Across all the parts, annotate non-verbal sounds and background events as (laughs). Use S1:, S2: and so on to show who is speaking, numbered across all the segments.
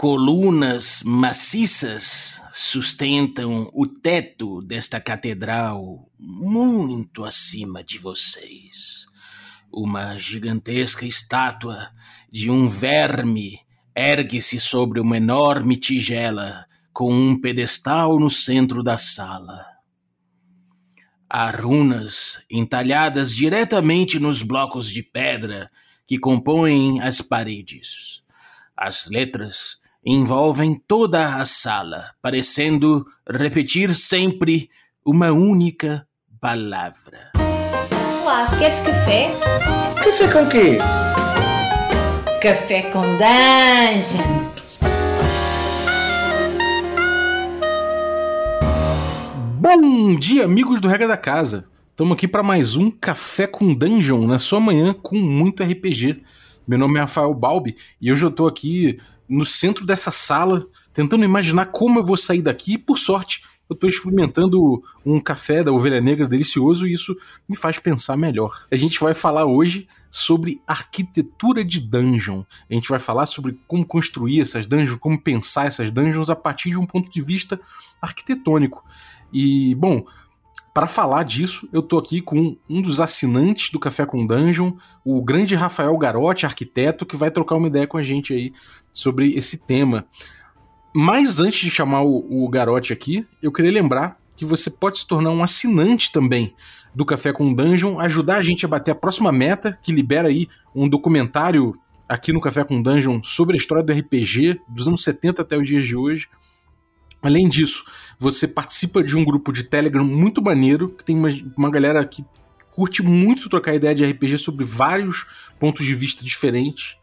S1: Colunas maciças sustentam o teto desta catedral muito acima de vocês. Uma gigantesca estátua de um verme ergue-se sobre uma enorme tigela com um pedestal no centro da sala. Há runas entalhadas diretamente nos blocos de pedra que compõem as paredes. As letras envolvem toda a sala, parecendo repetir sempre uma única palavra.
S2: Olá, queres café?
S3: Café com quê?
S2: Café com dungeon.
S4: Bom dia, amigos do Regra da Casa. Estamos aqui para mais um Café com Dungeon na sua manhã com muito RPG. Meu nome é Rafael Balbi e hoje eu estou aqui no centro dessa sala tentando imaginar como eu vou sair daqui. E, por sorte, eu estou experimentando um café da Ovelha Negra delicioso e isso me faz pensar melhor. A gente vai falar hoje sobre arquitetura de dungeon. A gente vai falar sobre como construir essas dungeons, como pensar essas dungeons a partir de um ponto de vista arquitetônico. E, bom, para falar disso, eu tô aqui com um dos assinantes do Café com Dungeon, o grande Rafael Garotti, arquiteto, que vai trocar uma ideia com a gente aí sobre esse tema. Mas antes de chamar o, o Garotti aqui, eu queria lembrar que você pode se tornar um assinante também do Café com Dungeon, ajudar a gente a bater a próxima meta, que libera aí um documentário aqui no Café com Dungeon sobre a história do RPG dos anos 70 até os dias de hoje. Além disso, você participa de um grupo de Telegram muito maneiro, que tem uma, uma galera que curte muito trocar ideia de RPG sobre vários pontos de vista diferentes.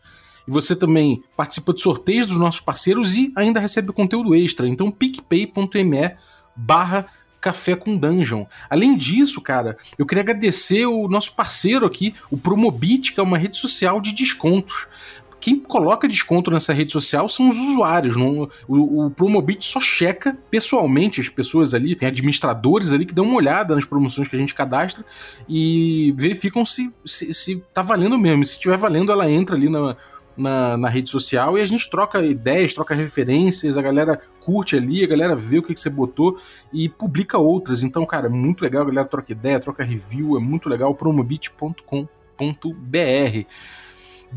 S4: E você também participa de sorteios dos nossos parceiros e ainda recebe conteúdo extra. Então, picpay.me barra Café com Dungeon. Além disso, cara, eu queria agradecer o nosso parceiro aqui, o Promobit, que é uma rede social de descontos quem coloca desconto nessa rede social são os usuários. Não, o, o Promobit só checa pessoalmente as pessoas ali, tem administradores ali que dão uma olhada nas promoções que a gente cadastra e verificam se, se, se tá valendo mesmo. E se estiver valendo, ela entra ali na, na, na, rede social e a gente troca ideias, troca referências, a galera curte ali, a galera vê o que, que você botou e publica outras. Então, cara, é muito legal, a galera troca ideia, troca review, é muito legal, promobit.com.br.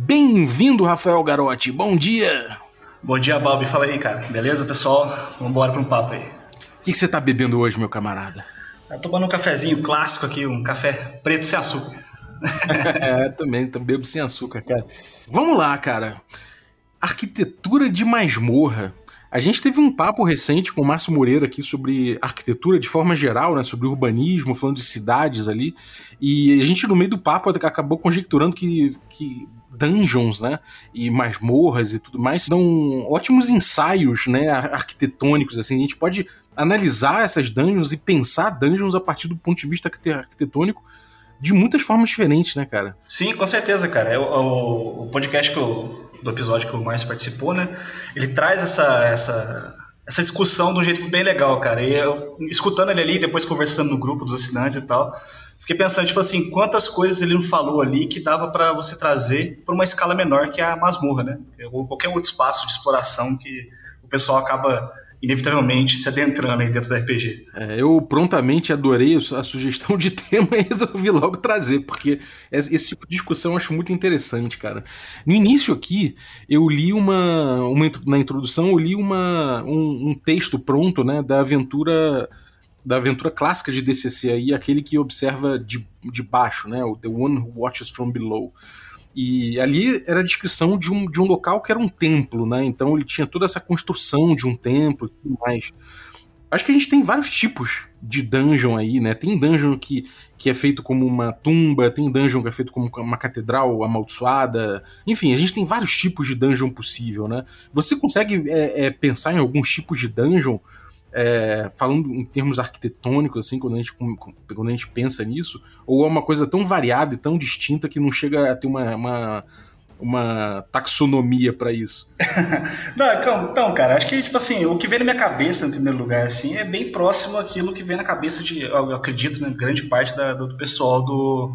S4: Bem-vindo, Rafael Garotti. Bom dia.
S5: Bom dia, Balbi. Fala aí, cara. Beleza, pessoal? Vamos embora para um papo aí.
S4: O que, que, você tá bebendo hoje, meu camarada?
S5: Eu tomando um cafezinho clássico aqui, um café preto sem açúcar. (laughs)
S4: é, também, também bebo sem açúcar, cara. Vamos lá, cara. Arquitetura de masmorra. A gente teve um papo recente com o Márcio Moreira aqui sobre arquitetura de forma geral, né, sobre urbanismo, falando de cidades ali, e a gente no meio do papo acabou conjecturando que, que dungeons, né, e masmorras e tudo mais, são ótimos ensaios, né, arquitetônicos, assim, a gente pode analisar essas dungeons e pensar dungeons a partir do ponto de vista arquitetônico de muitas formas diferentes, né, cara?
S5: Sim, com certeza, cara. É o, o, podcast que eu, do episódio que o Márcio participou, né, ele traz essa, essa, essa discussão de um jeito bem legal, cara. E eu, escutando ele ali, depois conversando no grupo dos assinantes e tal, fiquei pensando, tipo assim, quantas coisas ele não falou ali que dava para você trazer para uma escala menor que a masmorra, né? Ou qualquer outro espaço de exploração que o pessoal acaba inevitavelmente se adentrando aí dentro do RPG.
S4: É, eu prontamente adorei a sugestão de (laughs) tema e resolvi logo trazer, porque esse tipo de discussão eu acho muito interessante, cara. No início aqui, eu li uma, uma na introdução, eu li uma, um, um texto pronto, né, da aventura da aventura clássica de DCC aí, aquele que observa de, de baixo, né, o The One Who Watches From Below. E ali era a descrição de um, de um local que era um templo, né? Então ele tinha toda essa construção de um templo e tudo mais. Acho que a gente tem vários tipos de dungeon aí, né? Tem dungeon que, que é feito como uma tumba, tem dungeon que é feito como uma catedral amaldiçoada. Enfim, a gente tem vários tipos de dungeon possível, né? Você consegue é, é, pensar em alguns tipos de dungeon é, falando em termos arquitetônicos, assim, quando a, gente, quando a gente pensa nisso, ou é uma coisa tão variada e tão distinta que não chega a ter uma, uma, uma taxonomia para isso? (laughs)
S5: não, então, então, cara, acho que, tipo assim, o que vem na minha cabeça, em primeiro lugar, assim, é bem próximo àquilo que vem na cabeça de, eu acredito, né, grande parte da, do pessoal do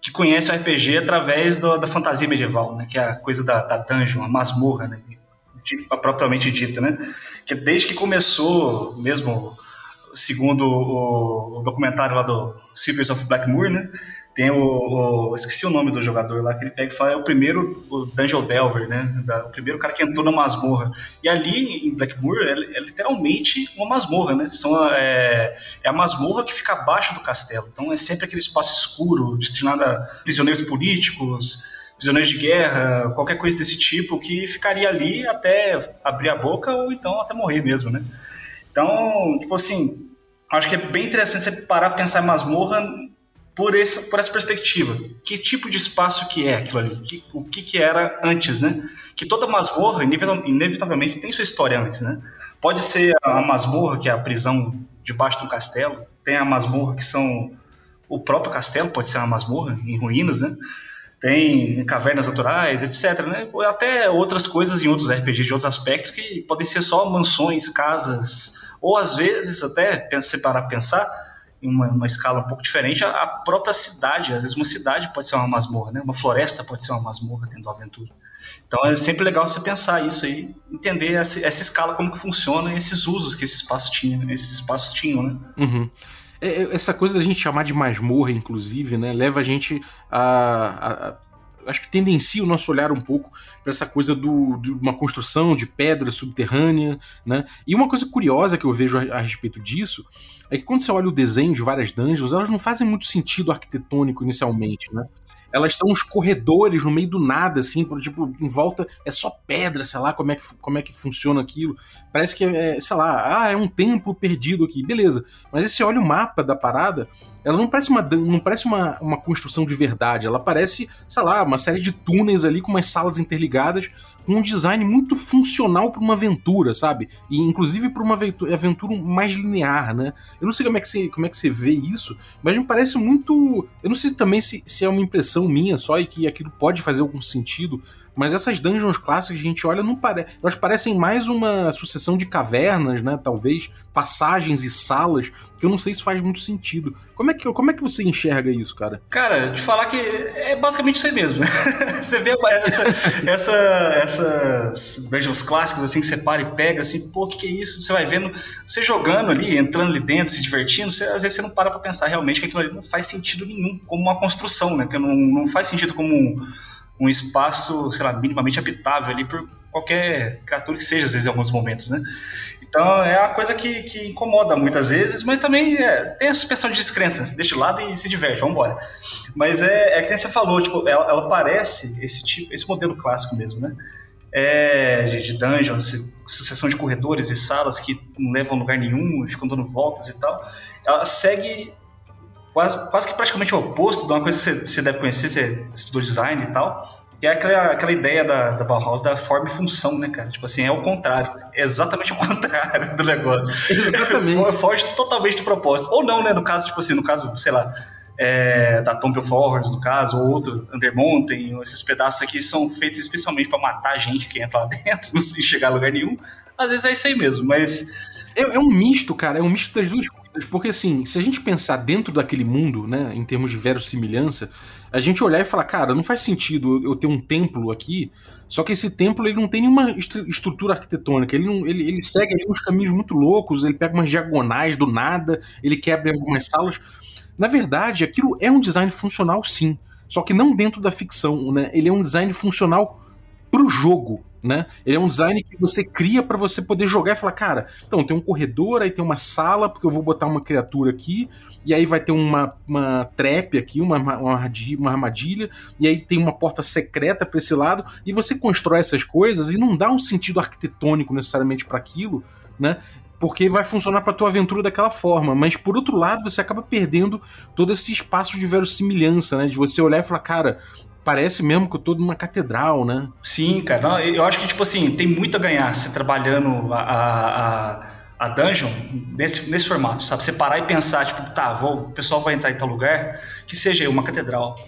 S5: que conhece o RPG através do, da fantasia medieval, né, que é a coisa da, da dungeon, a masmorra, né, propriamente dita, né? Que desde que começou, mesmo segundo o, o documentário lá do Secrets of Blackmoor, né? Tem o, o, Esqueci o nome do jogador lá, que ele pega e fala, é o primeiro o Dungeon Delver, né? Da, o primeiro cara que entrou na masmorra. E ali em Blackmoor é, é literalmente uma masmorra, né? São, é, é, a masmorra que fica abaixo do castelo. Então é sempre aquele espaço escuro, destinado a prisioneiros políticos, prisioneiros de guerra, qualquer coisa desse tipo, que ficaria ali até abrir a boca ou então até morrer mesmo, né? Então, tipo assim, acho que é bem interessante você parar pra pensar em masmorra por essa, por essa perspectiva. Que tipo de espaço que é aquilo ali? Que, o que, que era antes, né? Que toda masmorra, inevitavelmente, tem sua história antes, né? Pode ser a masmorra, que é a prisão debaixo do castelo. Tem a masmorra, que são o próprio castelo, pode ser uma masmorra em ruínas, né? Tem cavernas naturais, etc. Né? Até outras coisas em outros RPGs de outros aspectos que podem ser só mansões, casas, ou às vezes, até separar pensar, em uma, uma, escala um pouco diferente, a, a, própria cidade, às vezes uma cidade pode ser uma masmorra, né? uma floresta pode ser uma masmorra dentro da aventura. Então é sempre legal você pensar isso aí, entender essa, essa escala, como que funciona e esses usos que esse espaço tinha, esses espaços tinham, né?
S4: Uhum. É, é essa coisa da gente chamar de masmorra, inclusive, né, leva a gente a, a, acho que tendencia o nosso olhar um pouco para essa coisa do, de uma construção de pedra subterrânea, né? E uma coisa curiosa que eu vejo a, a, respeito disso é que quando você olha o desenho de várias dungeons, elas não fazem muito sentido arquitetônico inicialmente, né? Elas são uns corredores no meio do nada, assim, tipo, em volta é só pedra, sei lá, como é que, como é que funciona aquilo. Parece que é, sei lá, ah, é um templo perdido aqui, beleza. Mas aí você olha o mapa da parada, ela não parece uma não parece uma, uma construção de verdade, ela parece, sei lá, uma série de túneis ali com umas salas interligadas, com um design muito funcional para uma aventura, sabe? E inclusive para uma aventura mais linear, né? Eu não sei como é que você, como é que você vê isso, mas me parece muito, eu não sei também se, se é uma impressão minha só e que aquilo pode fazer algum sentido, mas essas dungeons clássicas que a gente olha, não elas parecem mais uma sucessão de cavernas, né? Talvez, passagens e salas, que eu não sei se faz muito sentido. Como é que, como é que você enxerga isso, cara?
S5: Cara, te falar que é basicamente isso aí mesmo. (laughs) você vê essa, essa, essas dungeons clássicas assim que você para e pega, assim, pô, o que, que é isso? Você vai vendo, você jogando ali, entrando ali dentro, se divertindo, você, às vezes você não para pra pensar realmente que aquilo ali não faz sentido nenhum como uma construção, né? Que não, não faz sentido como. Um, um espaço, sei lá, minimamente habitável ali por qualquer criatura que seja, às vezes, em alguns momentos, né? Então é uma coisa que, que incomoda muitas vezes, mas também é, tem a suspensão de descrença, deixa de lado e se diverte, vamos embora. Mas é, é que você falou, tipo, ela, ela, parece esse tipo, esse modelo clássico mesmo, né? É, de dungeons, sucessão de corredores e salas que não levam a lugar nenhum, ficam dando voltas e tal. Ela segue quase, quase que praticamente o oposto de uma coisa que você, você deve conhecer, você estudou design e tal, que é aquela, aquela ideia da, da Bauhaus da forma e função, né, cara? Tipo assim, é o contrário. É exatamente (laughs) o contrário do negócio. Exatamente. (laughs) Foge totalmente do propósito. Ou não, né? No caso, tipo assim, no caso, sei lá, é, da Tomb of Horrors, no caso, ou outro, Undermountain, esses pedaços aqui são feitos especialmente para matar a gente que entra lá (laughs) dentro, sem chegar a lugar nenhum. Às vezes é isso aí mesmo, mas.
S4: É, é um misto, cara, é um misto das duas porque assim, se a gente pensar dentro daquele mundo, né, em termos de verossimilhança, a gente olhar e falar, cara, não faz sentido eu ter um templo aqui, só que esse templo ele não tem nenhuma estrutura arquitetônica, ele, não, ele, ele segue ali uns caminhos muito loucos, ele pega umas diagonais do nada, ele quebra algumas salas. Na verdade, aquilo é um design funcional sim, só que não dentro da ficção, né? Ele é um design funcional pro jogo, né? Ele é um design que você cria para você poder jogar e falar, cara, então tem um corredor, aí tem uma sala, porque eu vou botar uma criatura aqui, e aí vai ter uma, uma trap aqui, uma, uma, uma armadilha, e aí tem uma porta secreta para esse lado, e você constrói essas coisas e não dá um sentido arquitetônico necessariamente para aquilo, né? Porque vai funcionar para tua aventura daquela forma, mas por outro lado você acaba perdendo todo esse espaço de verossimilhança, né? De você olhar e falar, cara, parece mesmo que eu tô numa catedral, né?
S5: Sim, cara. Eu acho que, tipo assim, tem muito a ganhar se trabalhando a, a, a dungeon nesse, nesse formato, sabe? Você parar e pensar, tipo, tá, vou, o pessoal vai entrar em tal lugar, que seja uma catedral.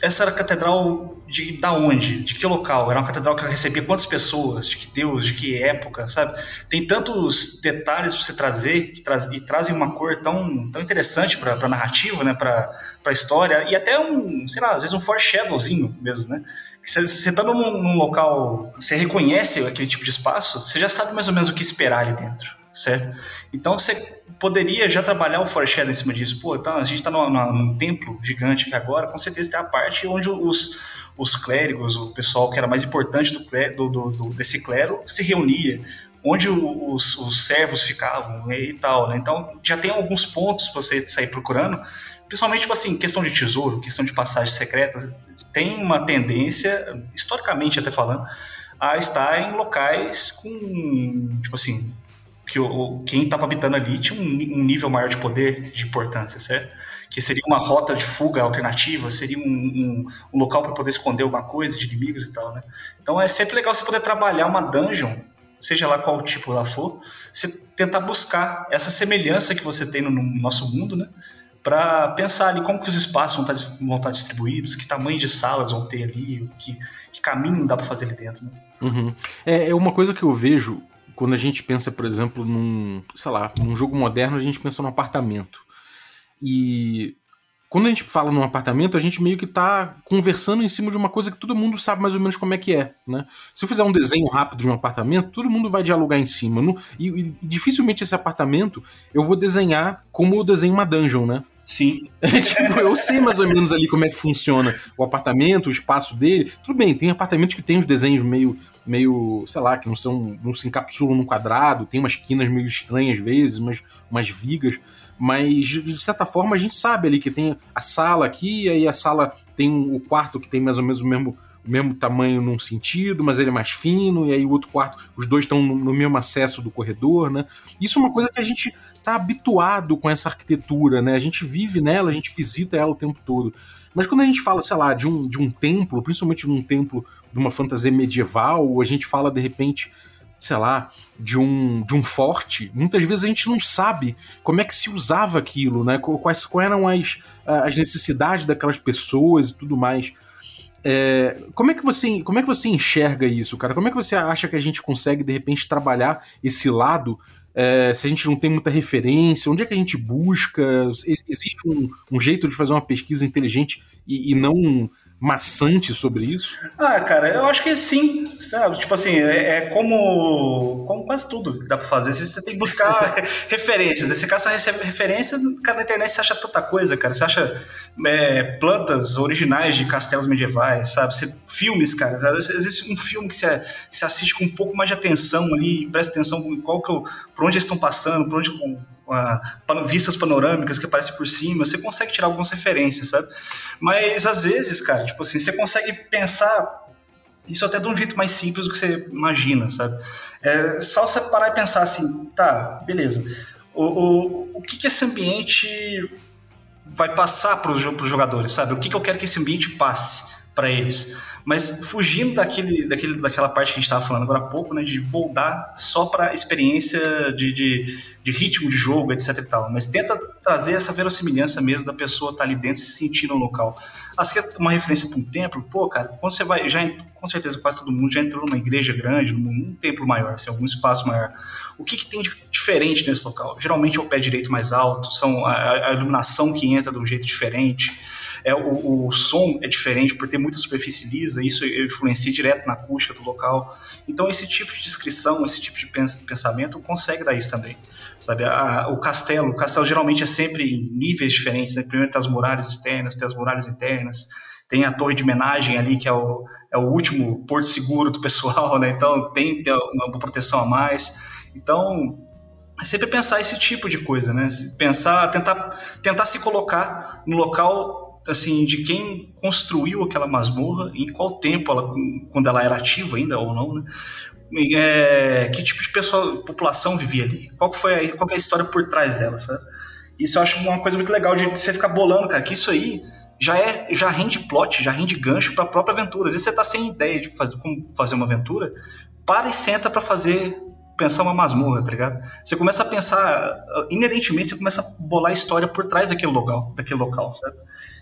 S5: Essa era a catedral de da onde? De que local? Era uma catedral que recebia quantas pessoas? De que Deus? De que época? Sabe? Tem tantos detalhes para você trazer que e trazem uma cor tão, tão interessante para a narrativa, né? Para a história e até um, sei lá, às vezes um foreshadowzinho mesmo, né? Você está num, num local, você reconhece aquele tipo de espaço, você já sabe mais ou menos o que esperar ali dentro certo? Então você poderia já trabalhar o foreshadow em cima disso. Pô, então a gente está num, templo gigante agora, com certeza tem a parte onde os, os clérigos, o pessoal que era mais importante do, do, do desse clero, se reunia, onde os, os servos ficavam e tal, né? Então já tem alguns pontos para você sair procurando, principalmente tipo assim, questão de tesouro, questão de passagem secreta, tem uma tendência, historicamente até falando, a estar em locais com, tipo assim, que o, quem estava habitando ali tinha um, um, nível maior de poder, de importância, certo? Que seria uma rota de fuga alternativa, seria um, um, um local para poder esconder alguma coisa de inimigos e tal, né? Então é sempre legal você poder trabalhar uma dungeon, seja lá qual tipo ela for, você tentar buscar essa semelhança que você tem no, no nosso mundo, né? Para pensar ali como que os espaços vão estar, tá vão estar tá distribuídos, que tamanho de salas vão ter ali, que, que caminho dá para fazer ali dentro. Né?
S4: Uhum. É, é uma coisa que eu vejo quando a gente pensa, por exemplo, num, sei lá, num jogo moderno, a gente pensa num apartamento. E quando a gente fala num apartamento, a gente meio que tá conversando em cima de uma coisa que todo mundo sabe mais ou menos como é que é, né? Se eu fizer um desenho rápido de um apartamento, todo mundo vai dialogar em cima. e, e, dificilmente esse apartamento eu vou desenhar como eu desenho uma dungeon, né?
S5: Sim. (laughs)
S4: tipo, eu sei mais ou menos ali como é que funciona o apartamento, o espaço dele. Tudo bem, tem apartamentos que tem os desenhos meio, meio, sei lá, que não são, não se encapsulam num quadrado, tem umas quinas meio estranhas às vezes, umas, umas vigas, mas de certa forma a gente sabe ali que tem a sala aqui, aí a sala tem o quarto que tem mais ou menos o mesmo o mesmo tamanho num sentido, mas ele é mais fino, e aí o outro quarto, os dois estão no, mesmo acesso do corredor, né? Isso é uma coisa que a gente tá habituado com essa arquitetura, né? A gente vive nela, a gente visita ela o tempo todo. Mas quando a gente fala, sei lá, de um, de um templo, principalmente de um templo de uma fantasia medieval, ou a gente fala de repente, sei lá, de um, de um forte, muitas vezes a gente não sabe como é que se usava aquilo, né? Quais, quais eram as, as necessidades daquelas pessoas e tudo mais. É, como, é que você, como é que você enxerga isso, cara? Como é que você acha que a gente consegue, de repente, trabalhar esse lado é, se a gente não tem muita referência, onde é que a gente busca? Existe um, um jeito de fazer uma pesquisa inteligente e, e não maçante sobre isso?
S5: Ah, cara, eu acho que sim, sabe? Tipo assim, é, é como, como quase tudo que dá pra fazer. Você tem que buscar (laughs) referências. Você caça referência, cara, na internet você acha tanta coisa, cara. Você acha é, plantas originais de castelos medievais, sabe? Você, filmes, cara. Existe um filme que você, que você assiste com um pouco mais de atenção ali, presta atenção qual que eu, por onde eles estão passando, por onde uh, vistas panorâmicas que aparecem por cima, você consegue tirar algumas referências, sabe? Mas às vezes, cara, tipo assim, você consegue pensar isso até de um jeito mais simples do que você imagina, sabe? É só você parar e pensar assim, tá, beleza. O, o, o que, que esse ambiente vai passar para os jogadores, sabe? O que, que eu quero que esse ambiente passe para eles? Mas fugindo daquele, daquele, daquela parte que a gente estava falando agora há pouco, né, de voltar só para experiência de, de, de, ritmo de jogo, etc e tal. Mas tenta trazer essa verossimilhança mesmo da pessoa estar tá ali dentro se sentir no local. Você quer uma referência para um templo? Pô, cara, quando você vai, já com certeza quase todo mundo já entrou numa igreja grande, num, num templo maior, assim, algum espaço maior. O que, que tem de diferente nesse local? Geralmente é o pé direito mais alto, são a, a iluminação que entra de um jeito diferente é, o, o, som é diferente por ter muita superfície lisa, isso influencia direto na acústica do local. Então, esse tipo de descrição, esse tipo de pensamento consegue dar isso também. Sabe, a, o castelo, o castelo geralmente é sempre em níveis diferentes. Né? Primeiro tem as muralhas externas, tem as muralhas internas, tem a torre de homenagem ali, que é o, é o último porto seguro do pessoal, né? então tem, tem uma proteção a mais. Então, é sempre pensar esse tipo de coisa, né? Pensar, tentar, tentar se colocar no local assim, de quem construiu aquela masmorra, em qual tempo ela, quando ela era ativa ainda ou não, né? É, que tipo de pessoa, população vivia ali? Qual foi a, qual é a história por trás dela, sabe? Isso eu acho uma coisa muito legal de você ficar bolando, cara, que isso aí já é já rende plot, já rende gancho para a própria aventura. Às vezes você tá sem ideia de fazer, como fazer uma aventura, para e senta para fazer pensar uma masmorra, tá ligado? Você começa a pensar, inerentemente, você começa a bolar a história por trás daquele local, daquele local, sabe?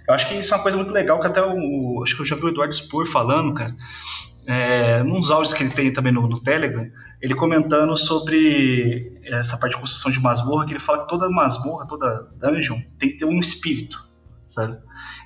S5: Eu acho que isso é uma coisa muito legal, que até o, acho que eu já vi o Eduardo Spur falando, cara, é, nos áudios que ele tem também no, no, Telegram, ele comentando sobre essa parte de construção de masmorra, que ele fala que toda masmorra, toda dungeon tem que ter um espírito, sabe?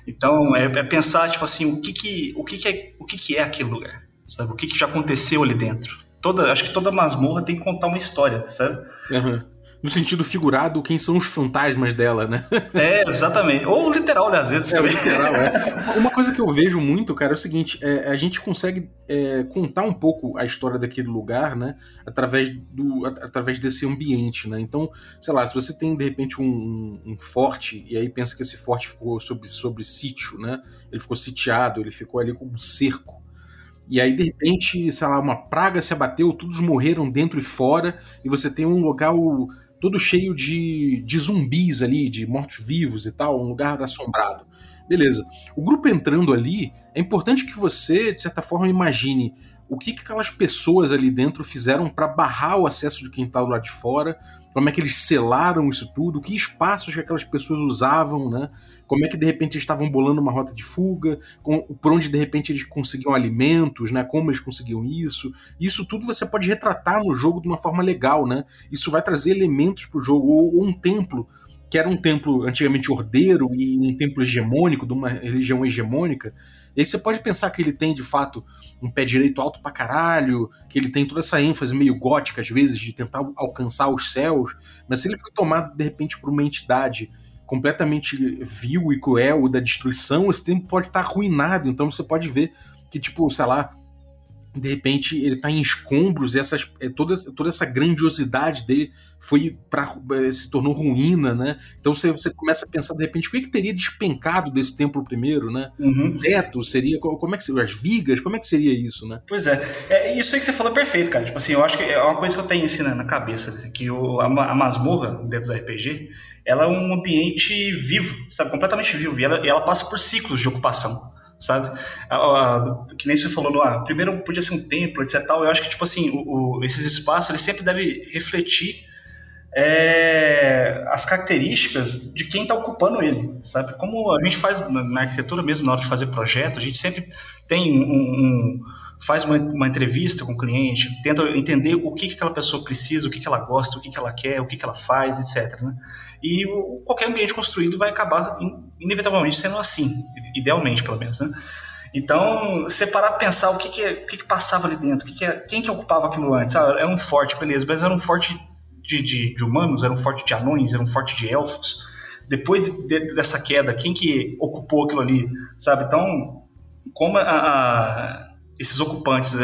S5: Então é, é pensar tipo assim, o que que o que que é o que que é aquele lugar, sabe? O que que já aconteceu ali dentro? Toda, acho que toda masmorra tem que contar uma história, sabe?
S4: Uhum no sentido figurado, quem são os fantasmas dela, né?
S5: É, exatamente. Ou literal, né? Às vezes
S4: é,
S5: também.
S4: Literal, é. (laughs) Uma coisa que eu vejo muito, cara, é o seguinte: é, a gente consegue é, contar um pouco a história daquele lugar, né? Através, do, através desse ambiente, né? Então, sei lá, se você tem de repente um, um forte, e aí pensa que esse forte ficou sobre, sobre sítio, né? Ele ficou sitiado, ele ficou ali com um cerco. E aí, de repente, sei lá, uma praga se abateu, todos morreram dentro e fora, e você tem um local todo cheio de, de zumbis ali, de mortos-vivos e tal, um lugar assombrado. Beleza. O grupo entrando ali, é importante que você, de certa forma, imagine o que, que aquelas pessoas ali dentro fizeram para barrar o acesso de quem está do lado de fora, como é que eles selaram isso tudo, que espaços que aquelas pessoas usavam, né? Como é que de repente eles estavam bolando uma rota de fuga, com, por onde de repente eles conseguiam alimentos, né? Como eles conseguiam isso. Isso tudo você pode retratar no jogo de uma forma legal, né? Isso vai trazer elementos para o jogo, ou, ou um templo que era um templo antigamente ordeiro e um templo hegemônico, de uma religião hegemônica, e aí você pode pensar que ele tem, de fato, um pé direito alto pra caralho, que ele tem toda essa ênfase meio gótica, às vezes, de tentar alcançar os céus, mas se ele foi tomado, de repente, por uma entidade completamente vil e cruel da destruição, esse templo pode estar arruinado. Então você pode ver que, tipo, sei lá, de repente ele está em escombros e essas, é, toda, toda essa grandiosidade dele foi para é, se tornou ruína, né? Então você, você começa a pensar de repente o que, que teria despencado desse templo primeiro, né?
S5: Uhum.
S4: O teto seria como é que seria as vigas, como é que seria isso, né?
S5: Pois é, é isso aí que você falou é perfeito, cara. Tipo assim, eu acho que é uma coisa que eu tenho assim na cabeça assim, que o, a, a masmorra dentro do RPG, ela é um ambiente vivo, sabe, completamente vivo e ela, e ela passa por ciclos de ocupação sabe? que nem você falou, ah, primeiro podia ser um templo, etc. Tal. Eu acho que, tipo assim, o, o, esses espaços, eles sempre devem refletir é, as características de quem está ocupando ele, sabe? Como a gente faz na arquitetura mesmo, na hora de fazer projeto, a gente sempre tem um, um faz uma, uma, entrevista com o cliente, tenta entender o que, que aquela pessoa precisa, o que, que ela gosta, o que, que ela quer, o que, que ela faz, etc. Né? E o, qualquer ambiente construído vai acabar inevitavelmente sendo assim, idealmente pelo menos. Né? Então, separar, pensar o que, que, o que, que passava ali dentro, que é, quem que ocupava aquilo antes. Ah, era um forte, beleza, mas era um forte de, de, de, humanos, era um forte de anões, era um forte de elfos. Depois de, dessa queda, quem que ocupou aquilo ali, sabe? Então, como a, a esses ocupantes,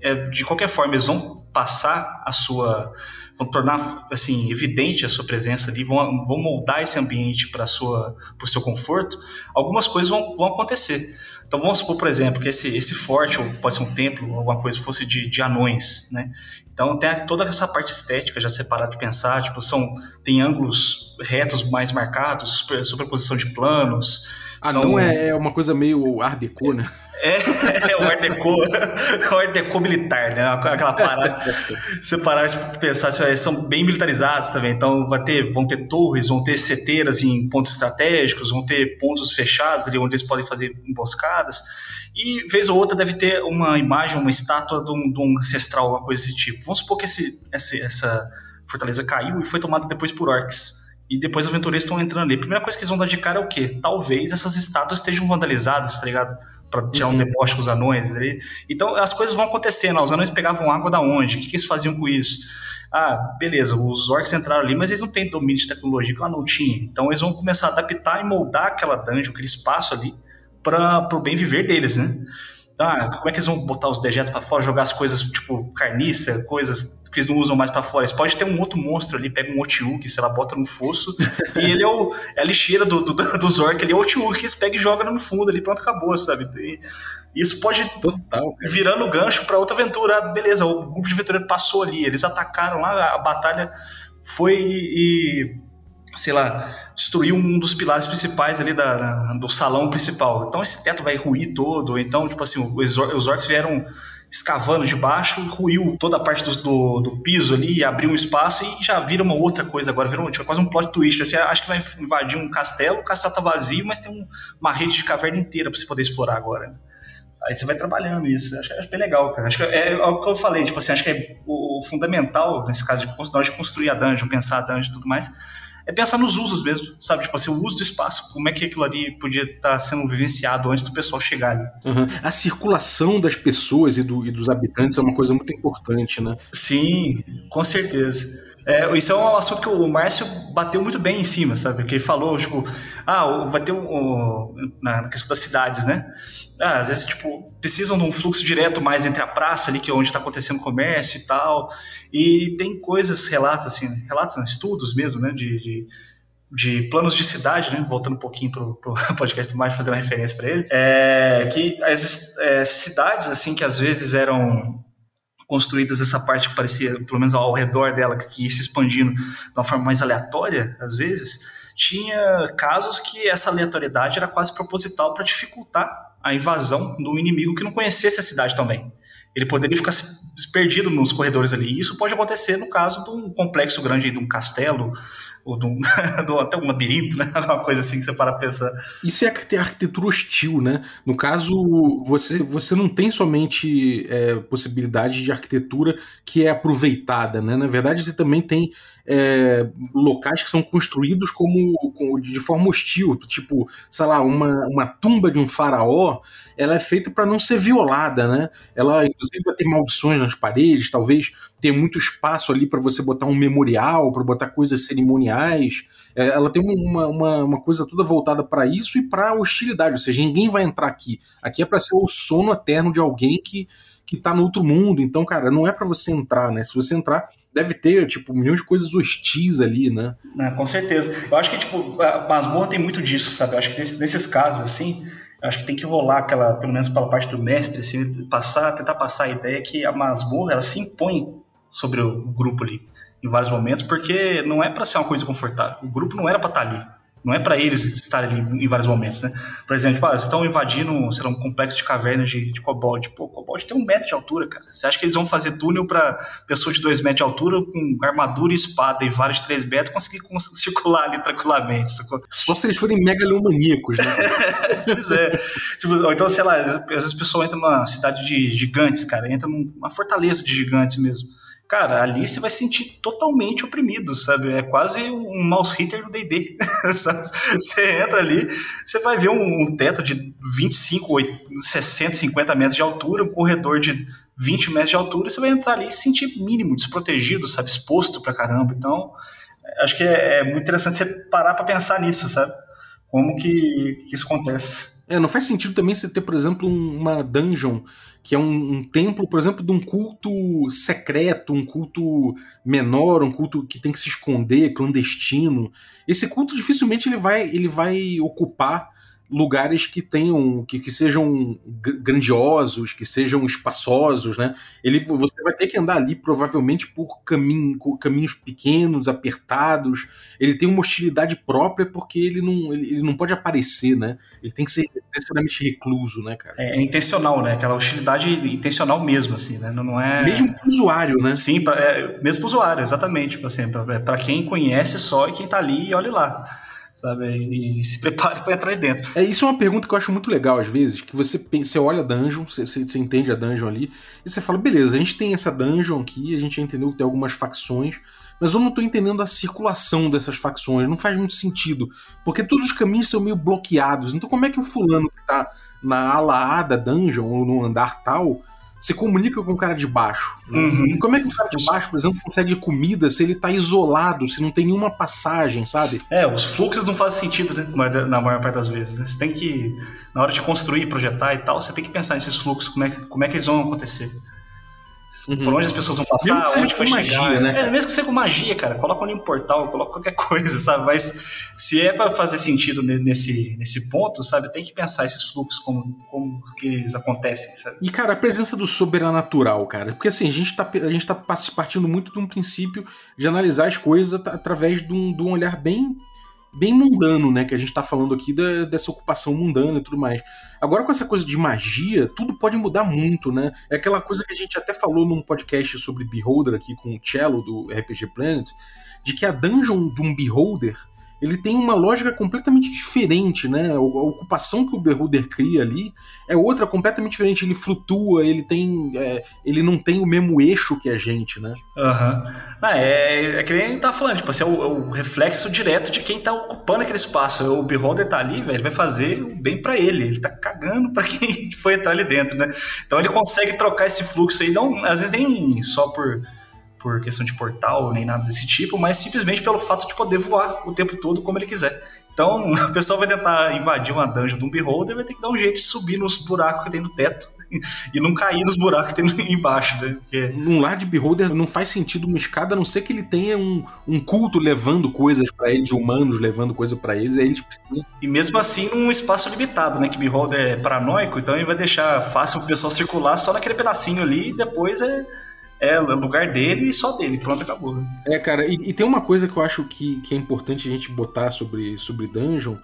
S5: é, de qualquer forma, eles vão passar a sua. vão tornar assim, evidente a sua presença ali, vão, vão moldar esse ambiente para o seu conforto, algumas coisas vão, vão acontecer. Então vamos supor, por exemplo, que esse, esse forte, ou pode ser um templo, alguma coisa, fosse de, de anões, né? Então tem toda essa parte estética já separada de pensar, tipo, são, tem ângulos retos mais marcados, superposição de planos.
S4: Anão são... é uma coisa meio art deco, né?
S5: É, (laughs) é o Art Deco, (laughs) o Art Deco militar, né? Aquela parada. Você parar de pensar, eles são bem militarizados também. Então vai ter, vão ter torres, vão ter seteiras em pontos estratégicos, vão ter pontos fechados ali onde eles podem fazer emboscadas. E vez ou outra deve ter uma imagem, uma estátua de um, de um ancestral, alguma coisa desse tipo. Vamos supor que esse, essa fortaleza caiu e foi tomada depois por orcs e depois os aventureiros estão entrando ali. A primeira coisa que eles vão dar de cara é o quê? Talvez essas estátuas estejam vandalizadas, tá ligado? Pra tirar uhum. um deboche com os anões. Ali. Então as coisas vão acontecendo. Os anões pegavam água da onde? O que, que eles faziam com isso? Ah, beleza, os orcs entraram ali, mas eles não têm domínio de tecnologia que ela não tinha. Então eles vão começar a adaptar e moldar aquela dungeon, aquele espaço ali, para o bem viver deles, né? Ah, como é que eles vão botar os dejetos para fora, jogar as coisas tipo carniça, coisas que eles não usam mais para fora. Eles podem ter um outro monstro ali, pega um Otiuk, sei lá, bota no fosso, e ele é, o, é a lixeira do, do, (laughs) dos orcs, ele é o Otiuk, que eles pegam e jogam no fundo ali, pronto, acabou, sabe? E isso pode Total, virando gancho para outra aventura. Ah, beleza, o grupo de aventureiros passou ali, eles atacaram lá, a batalha foi e sei lá, destruiu um dos pilares principais ali da, da, do salão principal. Então esse teto vai ruir todo, então, tipo assim, os, os orcs vieram escavando de baixo, ruiu toda a parte do, do, do, piso ali, abriu um espaço e já vira uma outra coisa agora, virou tipo, quase um plot twist. Você acha que vai invadir um castelo, o castelo tá vazio, mas tem um, uma rede de caverna inteira para você poder explorar agora. Aí você vai trabalhando isso. Acho, acho bem legal, cara. Acho que é, é, o que eu falei, tipo assim, acho que é o, o fundamental, nesse caso, de, na hora de construir a dungeon, pensar a dungeon e tudo mais, é pensar nos usos mesmo, sabe? Tipo assim, o uso do espaço, como é que aquilo ali podia estar tá sendo vivenciado antes do pessoal chegar ali.
S4: Uhum. A circulação das pessoas e, do, e, dos habitantes é uma coisa muito importante, né?
S5: Sim, com certeza. É, isso é um assunto que o Márcio bateu muito bem em cima, sabe? Que ele falou, tipo, ah, vai ter um, um na questão das cidades, né? Ah, às vezes, tipo, precisam de um fluxo direto mais entre a praça ali, que é onde está acontecendo comércio e tal. E tem coisas, relatos, assim, relatos, não, estudos mesmo, né, de, de, de, planos de cidade, né, voltando um pouquinho pro, pro (laughs) podcast do fazer uma referência para ele, é, que as é, cidades, assim, que às vezes eram construídas essa parte que parecia, pelo menos ao redor dela, que ia se expandindo de uma forma mais aleatória, às vezes, tinha casos que essa aleatoriedade era quase proposital para dificultar a invasão do inimigo que não conhecesse a cidade também. Ele poderia ficar perdido nos corredores ali. E isso pode acontecer no caso de um complexo grande, de um castelo, ou de um, (laughs) até um labirinto, né? (laughs) Alguma coisa assim que você para pensar.
S4: Isso é arquitetura hostil, né? No caso, você, você não tem somente é, possibilidade de arquitetura que é aproveitada, né? Na verdade, você também tem é, locais que são construídos como, como, de forma hostil, tipo, sei lá, uma, uma tumba de um faraó, ela é feita para não ser violada, né? Ela, inclusive, vai ter maldições nas paredes, talvez tenha muito espaço ali para você botar um memorial, para botar coisas cerimoniais. É, ela tem uma, uma, uma coisa toda voltada para isso e para hostilidade, ou seja, ninguém vai entrar aqui. Aqui é para ser o sono eterno de alguém que que tá no outro mundo. Então, cara, não é para você entrar, né? Se você entrar, deve ter, tipo, milhões de coisas hostis ali, né?
S5: É, com certeza. Eu acho que, tipo, a masmorra tem muito disso, sabe? Eu acho que nesses, casos, assim, acho que tem que rolar aquela, pelo menos pela parte do mestre, assim, passar, tentar passar a ideia que a masmorra, ela se impõe sobre o grupo ali, em vários momentos, porque não é para ser uma coisa confortável. O grupo não era para estar tá ali. Não é para eles estarem ali em vários momentos, né? Por exemplo, tipo, ah, eles estão invadindo, sei lá, um complexo de cavernas de, de kobold. Pô, kobold tem um metro de altura, cara. Você acha que eles vão fazer túnel para pessoa de dois metros de altura com armadura e espada e vários de três metros conseguir (laughs) circular ali tranquilamente? Sacou?
S4: Só se eles forem megalomaníacos, né? (laughs)
S5: pois é. Tipo, ou então, sei lá, às vezes o pessoal entra numa cidade de gigantes, cara. Entra numa fortaleza de gigantes mesmo cara, ali você vai se sentir totalmente oprimido, sabe? É quase um mouse hitter do D&D. (laughs) você entra ali, você vai ver um, um, teto de 25, 60, 50 metros de altura, um corredor de 20 metros de altura, você vai entrar ali e se sentir mínimo, desprotegido, sabe? Exposto pra caramba. Então, acho que é, é muito interessante você parar para pensar nisso, sabe? Como que, que isso acontece.
S4: É, não faz sentido também você ter, por exemplo, uma dungeon que é um, um, templo, por exemplo, de um culto secreto, um culto menor, um culto que tem que se esconder, clandestino. Esse culto dificilmente ele vai, ele vai ocupar lugares que tenham que, que sejam grandiosos, que sejam espaçosos, né? Ele, você vai ter que andar ali provavelmente por caminho, caminhos pequenos, apertados. Ele tem uma hostilidade própria porque ele não, ele, ele não pode aparecer, né? Ele tem que ser necessariamente recluso, né, cara?
S5: É, é, intencional, né? Aquela hostilidade intencional mesmo, assim, né? Não, não é
S4: mesmo pro usuário, né?
S5: Sim, pra, é, mesmo pro usuário, exatamente, tipo assim, para quem conhece só e quem tá ali e olha lá sabe? E, e se prepare para entrar aí dentro.
S4: É, isso é uma pergunta que eu acho muito legal às vezes, que você, você olha a dungeon, você, você entende a dungeon ali, e você fala, beleza, a gente tem essa dungeon aqui, a gente entendeu que tem algumas facções, mas eu não estou entendendo a circulação dessas facções, não faz muito sentido, porque todos os caminhos são meio bloqueados, então como é que o fulano que está na ala A da dungeon, ou no andar tal, se comunica com o cara de baixo. Né? Uhum. Como é que o cara de baixo, por exemplo, consegue comida se ele tá isolado, se não tem nenhuma passagem, sabe?
S5: É, os fluxos não fazem sentido, né? Na maior parte das vezes. Né? Você tem que, na hora de construir, projetar e tal, você tem que pensar nesses fluxos, como é, como é que eles vão acontecer. Uhum. Por onde as pessoas vão passar, mesmo que onde vai magia, chegar. Né? É, mesmo que seja com magia, cara. Coloca ali um portal, coloca qualquer (laughs) coisa, sabe? Mas se é para fazer sentido nesse, nesse ponto, sabe? Tem que pensar esses fluxos, como, como que eles acontecem, sabe?
S4: E, cara, a presença do sobrenatural, cara. Porque assim, a gente tá, a gente tá partindo muito de um princípio de analisar as coisas através de um, de um olhar bem bem mundano, né? Que a gente tá falando aqui da, dessa ocupação mundana e tudo mais. Agora, com essa coisa de magia, tudo pode mudar muito, né? É aquela coisa que a gente até falou num podcast sobre Beholder aqui com o Cello do RPG Planet, de que a dungeon de um Beholder ele tem uma lógica completamente diferente, né? A ocupação que o Beholder cria ali é outra completamente diferente. Ele flutua, ele tem. É, ele não tem o mesmo eixo que a gente, né?
S5: Aham. Uhum. É, é que nem tá falando, tipo assim, é o, é o, reflexo direto de quem tá ocupando aquele espaço. O Beholder tá ali, velho, ele vai fazer o bem para ele. Ele tá cagando para (laughs) quem foi entrar ali dentro, né? Então ele consegue trocar esse fluxo aí, não, às vezes nem só por por questão de portal nem nada desse tipo, mas simplesmente pelo fato de poder voar o tempo todo como ele quiser. Então, (laughs) o pessoal vai tentar invadir uma dungeon de um beholder, vai ter que dar um jeito de subir nos buracos que tem no teto (laughs) e não cair nos buracos que tem (laughs) embaixo, né? Porque...
S4: Num lar de beholder não faz sentido uma escada, a não ser que ele tenha um, um culto levando coisas para eles, humanos levando coisa para eles, aí eles precisam.
S5: E mesmo assim num espaço limitado, né? Que beholder é paranoico, então ele vai deixar fácil o pessoal circular só naquele pedacinho ali e depois é é lugar dele e só dele. Pronto, acabou.
S4: É, cara, e, e, tem uma coisa que eu acho que, que é importante a gente botar sobre, sobre Dungeon.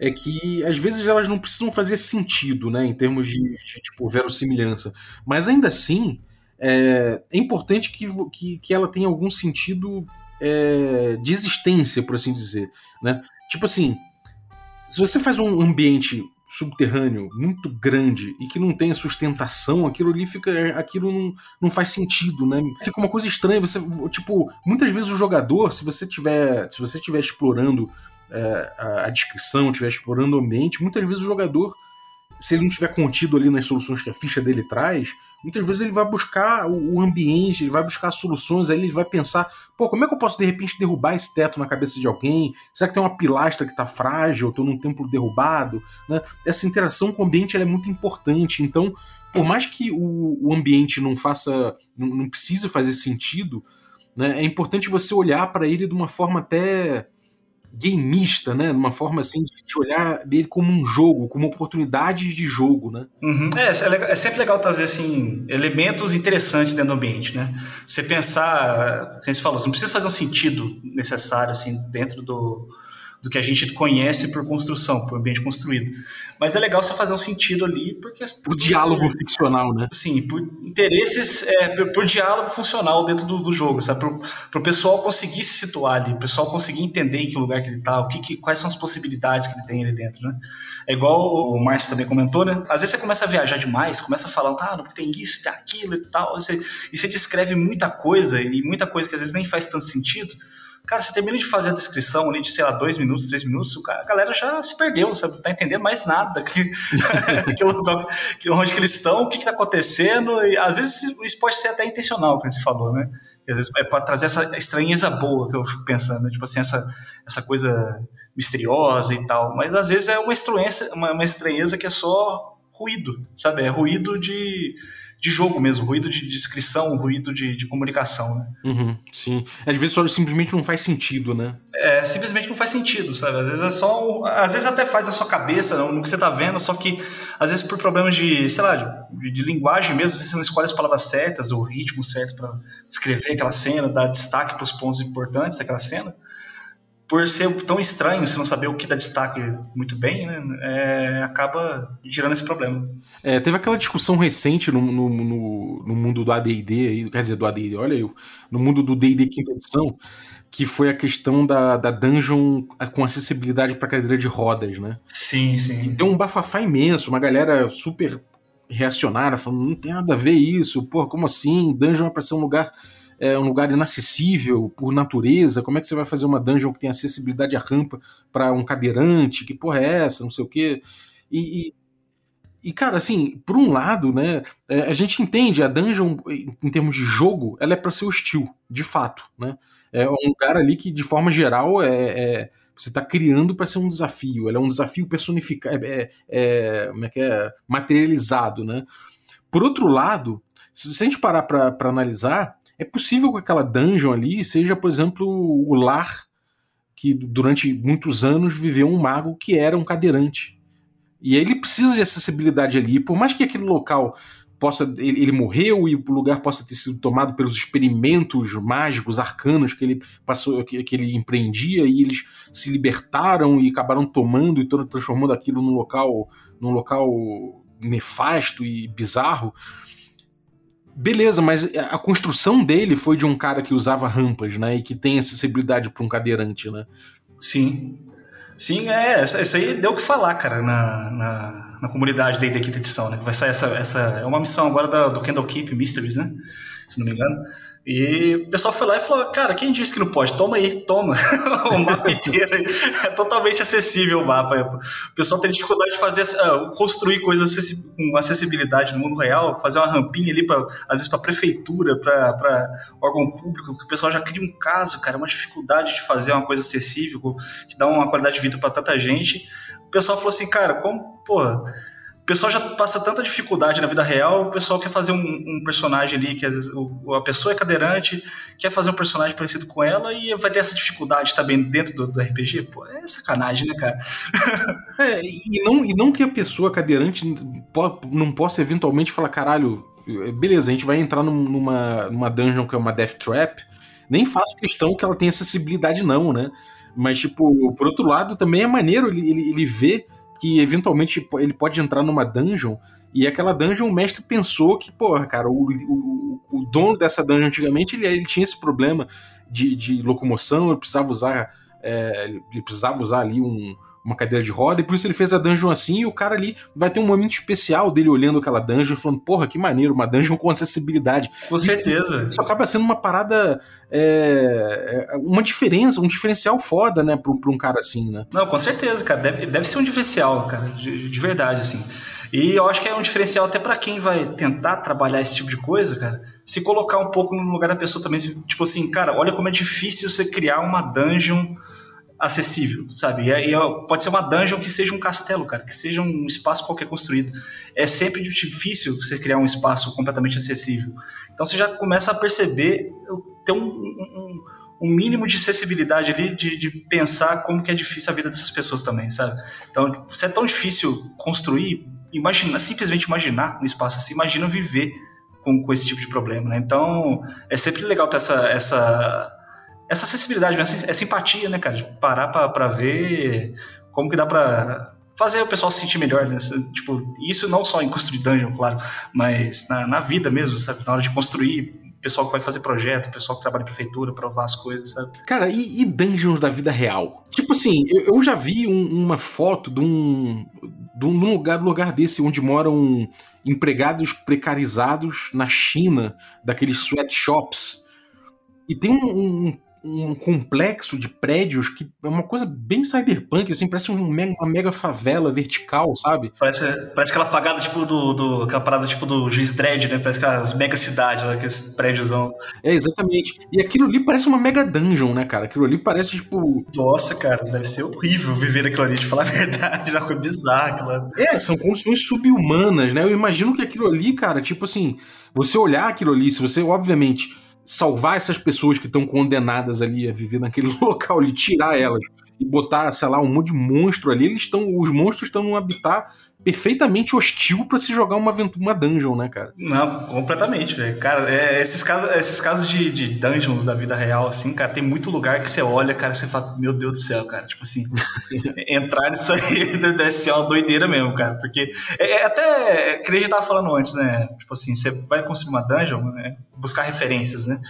S4: É que às vezes elas não precisam fazer sentido, né? Em termos de, de tipo, verossimilhança. Mas ainda assim, é, é importante que, que, que ela tenha algum sentido é, de existência, por assim dizer. Né? Tipo assim, se você faz um ambiente subterrâneo muito grande e que não tem sustentação, aquilo ali fica. aquilo não, não faz sentido, né? Fica uma coisa estranha. Você, tipo, muitas vezes o jogador, se você tiver. Se você estiver explorando é, a, a descrição, estiver explorando o ambiente, muitas vezes o jogador, se ele não tiver contido ali nas soluções que a ficha dele traz, muitas vezes ele vai buscar o ambiente, ele vai buscar soluções, aí ele vai pensar, pô, como é que eu posso de repente derrubar esse teto na cabeça de alguém? Será que tem uma pilastra que está frágil, tô num templo derrubado? Né? Essa interação com o ambiente é muito importante, então, por mais que o, o ambiente não faça, não, não precise fazer sentido, né, é importante você olhar para ele de uma forma até gameista, né? Numa forma assim de olhar dele como um jogo, como oportunidade de jogo, né?
S5: Uhum. É, é, é, sempre legal trazer assim elementos interessantes dentro do ambiente, né? Você pensar, como você falou, você não precisa fazer um sentido necessário assim dentro do do que a gente conhece por construção, por ambiente construído. Mas é legal você fazer um sentido ali porque
S4: por diálogo ficcional, né?
S5: Sim, por interesses, é, por, por, diálogo funcional dentro do, do jogo, sabe? Para o pessoal conseguir se situar ali, o pessoal conseguir entender em que lugar que ele está, o que, que, quais são as possibilidades que ele tem ali dentro, né? É igual o Márcio também comentou, né? Às vezes você começa a viajar demais, começa a falar, ah, não, tem isso, tem aquilo e tal, e você, e você descreve muita coisa e muita coisa que às vezes nem faz tanto sentido. Cara, você termina de fazer a descrição ali de, sei lá, dois minutos, três minutos, a galera já se perdeu, sabe? Não tá entendendo mais nada. (laughs) (laughs) Que, que, onde que eles estão, o que, que tá acontecendo. E às vezes isso pode ser até intencional, como você falou, né? Às vezes é para trazer essa estranheza boa que eu fico pensando, né? tipo assim, essa, essa coisa misteriosa e tal. Mas às vezes é uma estranheza, uma, uma estranheza que é só ruído, sabe? É ruído de de jogo mesmo, ruído de descrição, ruído de, de comunicação, né?
S4: Uhum, sim. Às vezes só simplesmente não faz sentido, né?
S5: É, simplesmente não faz sentido, sabe? Às vezes é só. Às vezes até faz na sua cabeça, no que você tá vendo, só que às vezes por problemas de, sei lá, de, de linguagem mesmo, às vezes você não escolhe as palavras certas, o ritmo certo para descrever aquela cena, dar destaque para os pontos importantes daquela cena por ser tão estranho, se não saber o que dá destaque muito bem, né, é, acaba gerando esse problema.
S4: É, teve aquela discussão recente no, no, no, no mundo do AD&D, quer dizer, do AD&D, olha eu, no mundo do D&D quinta edição, que foi a questão da, da dungeon com acessibilidade para cadeira de rodas, né?
S5: Sim, sim.
S4: Deu um bafafá imenso, uma galera super reacionária, falando, não tem nada a ver isso, pô, como assim? Dungeon é pra ser um lugar é um lugar inacessível por natureza. Como é que você vai fazer uma dungeon que tem acessibilidade à rampa para um cadeirante? Que porra é essa? Não sei o quê. E, e, e, cara, assim, por um lado, né, é, a gente entende a dungeon, em termos de jogo, ela é para ser hostil, de fato, né? É um lugar ali que, de forma geral, é, é você está criando para ser um desafio. Ela é um desafio personificado, é, é, como é que é? materializado, né? Por outro lado, se a gente parar para analisar, é possível que aquela dungeon ali seja, por exemplo, o lar que durante muitos anos viveu um mago que era um cadeirante. E ele precisa de acessibilidade ali. Por mais que aquele local possa ele, ele, morreu e o lugar possa ter sido tomado pelos experimentos mágicos, arcanos que ele passou, que, que ele empreendia e eles se libertaram e acabaram tomando e transformando aquilo num local, num local nefasto e bizarro. Beleza, mas a construção dele foi de um cara que usava rampas, né? E que tem acessibilidade para um cadeirante, né?
S5: Sim. Sim, é. Isso aí deu o que falar, cara, na, na, na comunidade da quinta edição, né? Vai sair essa, essa. É uma missão agora da, do Kendall Keep Mysteries, né? Se não me engano. E o pessoal foi lá e falou: Cara, quem disse que não pode? Toma aí, toma. (laughs) o mapa inteiro é totalmente acessível o mapa. O pessoal tem dificuldade de fazer, uh, construir coisas com acessibilidade no mundo real, fazer uma rampinha ali, pra, às vezes para prefeitura, para órgão público, que o pessoal já cria um caso, cara, uma dificuldade de fazer uma coisa acessível, que dá uma qualidade de vida para tanta gente. O pessoal falou assim: Cara, como, porra pessoal já passa tanta dificuldade na vida real, o pessoal quer fazer um, um personagem ali, que às vezes o, a pessoa é cadeirante, quer fazer um personagem parecido com ela e vai ter essa dificuldade também dentro do, do RPG. Pô, é sacanagem, né, cara? (laughs)
S4: é, e não, e não que a pessoa cadeirante não possa eventualmente falar, caralho, beleza, a gente vai entrar numa, numa dungeon que é uma Death Trap, nem faço questão que ela tenha acessibilidade não, né? Mas, tipo, por outro lado, também é maneiro ele, ele, ele ver que eventualmente ele pode entrar numa dungeon e aquela dungeon o mestre pensou que, porra, cara, o, o, o dono dessa dungeon antigamente ele, ele tinha esse problema de, de locomoção, ele precisava usar. É, ele precisava usar ali um, uma cadeira de roda, e por isso ele fez a dungeon assim, e o cara ali vai ter um momento especial dele olhando aquela dungeon e falando, porra, que maneiro, uma dungeon com acessibilidade.
S5: Com certeza.
S4: Isso, isso acaba sendo uma parada, é, é, uma diferença, um diferencial foda, né, pra, pra, um cara assim, né?
S5: Não, com certeza, cara, deve, deve ser um diferencial, cara, de, de verdade, assim. E eu acho que é um diferencial até para quem vai tentar trabalhar esse tipo de coisa, cara, se colocar um pouco no lugar da pessoa também, tipo assim, cara, olha como é difícil você criar uma dungeon acessível, sabe? E, e, pode ser uma dungeon que seja um castelo, cara, que seja um espaço qualquer construído. É sempre difícil você criar um espaço completamente acessível. Então você já começa a perceber, ter um, um, um mínimo de acessibilidade ali, de, de, pensar como que é difícil a vida dessas pessoas também, sabe? Então, se é tão difícil construir, simplesmente imaginar um espaço assim, imagina viver com, com esse tipo de problema, né? Então, é sempre legal ter essa, essa essa acessibilidade, essa, essa empatia, né, cara? De parar pra ver como que dá pra fazer o pessoal se sentir melhor, né? Tipo, isso não só em construir dungeon, claro, mas na, na vida mesmo, sabe? Na hora de construir, pessoal que vai fazer projeto, pessoal que trabalha em prefeitura, provar as coisas, sabe?
S4: Cara, e, e dungeons da vida real? Tipo assim, eu, eu já vi um, uma foto de um, de um lugar, lugar desse onde moram empregados precarizados na China, daqueles sweatshops. E tem um, um um complexo de prédios que é uma coisa bem cyberpunk, assim, parece um mega, uma mega favela vertical, sabe?
S5: Parece, parece aquela pagada tipo do, do. aquela parada tipo do Juiz Dredd, né? Parece aquelas mega cidades, né? aqueles prédios.
S4: É, exatamente. E aquilo ali parece uma mega dungeon, né, cara? Aquilo ali parece tipo.
S5: Nossa, cara, deve ser horrível viver aquilo ali, de falar a (laughs) verdade, uma coisa bizarra. Aquela...
S4: É, são condições subhumanas, né? Eu imagino que aquilo ali, cara, tipo assim, você olhar aquilo ali, se você, obviamente salvar essas pessoas que estão condenadas ali a viver naquele (laughs) local, ali, tirar elas e botar, sei lá, um monte de monstro ali, eles estão, os monstros estão num habitat perfeitamente hostil para se jogar uma aventura, uma dungeon, né, cara?
S5: Não, completamente, velho. Cara, é, esses casos, esses casos de, de, dungeons da vida real, assim, cara, tem muito lugar que você olha, cara, você fala, meu Deus do céu, cara, tipo assim, (laughs) entrar nisso aí (laughs) deve ser uma doideira mesmo, cara, porque é, é até, que a gente tava falando antes, né, tipo assim, você vai construir uma dungeon, né, buscar referências, né,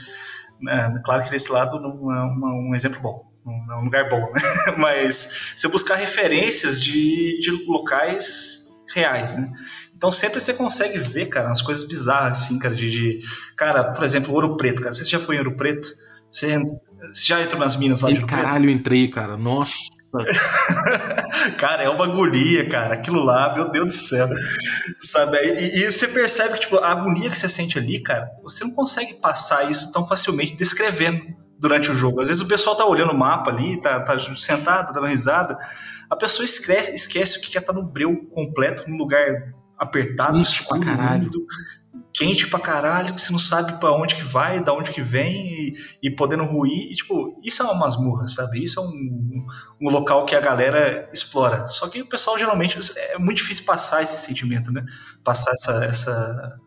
S5: é, claro que desse lado não é um exemplo bom, não é um lugar bom, né? (laughs) Mas você buscar referências de, de locais reais, né? Então sempre você consegue ver, cara, umas coisas bizarras, assim, cara, de, de cara, por exemplo, Ouro Preto, cara. Você já foi em Ouro Preto? Você, você já entrou nas minas lá de Ouro
S4: Caralho,
S5: Preto?
S4: entrei, cara. Nossa. (laughs)
S5: cara, é uma agonia, cara. Aquilo lá, meu Deus do céu. Sabe? E, e, você percebe que, tipo, a agonia que você sente ali, cara, você não consegue passar isso tão facilmente descrevendo durante o jogo. Às vezes o pessoal tá olhando o mapa ali, tá, tá sentado, dando risada. A pessoa esquece, esquece o que é estar tá no breu completo, num lugar apertado, quente escuro, pra caralho. Úmido, quente pra caralho, que você não sabe para onde que vai, da onde que vem, e, e podendo ruir. E, tipo, isso é uma masmurra, sabe? Isso é um, um, local que a galera explora. Só que o pessoal geralmente é muito difícil passar esse sentimento, né? Passar essa, essa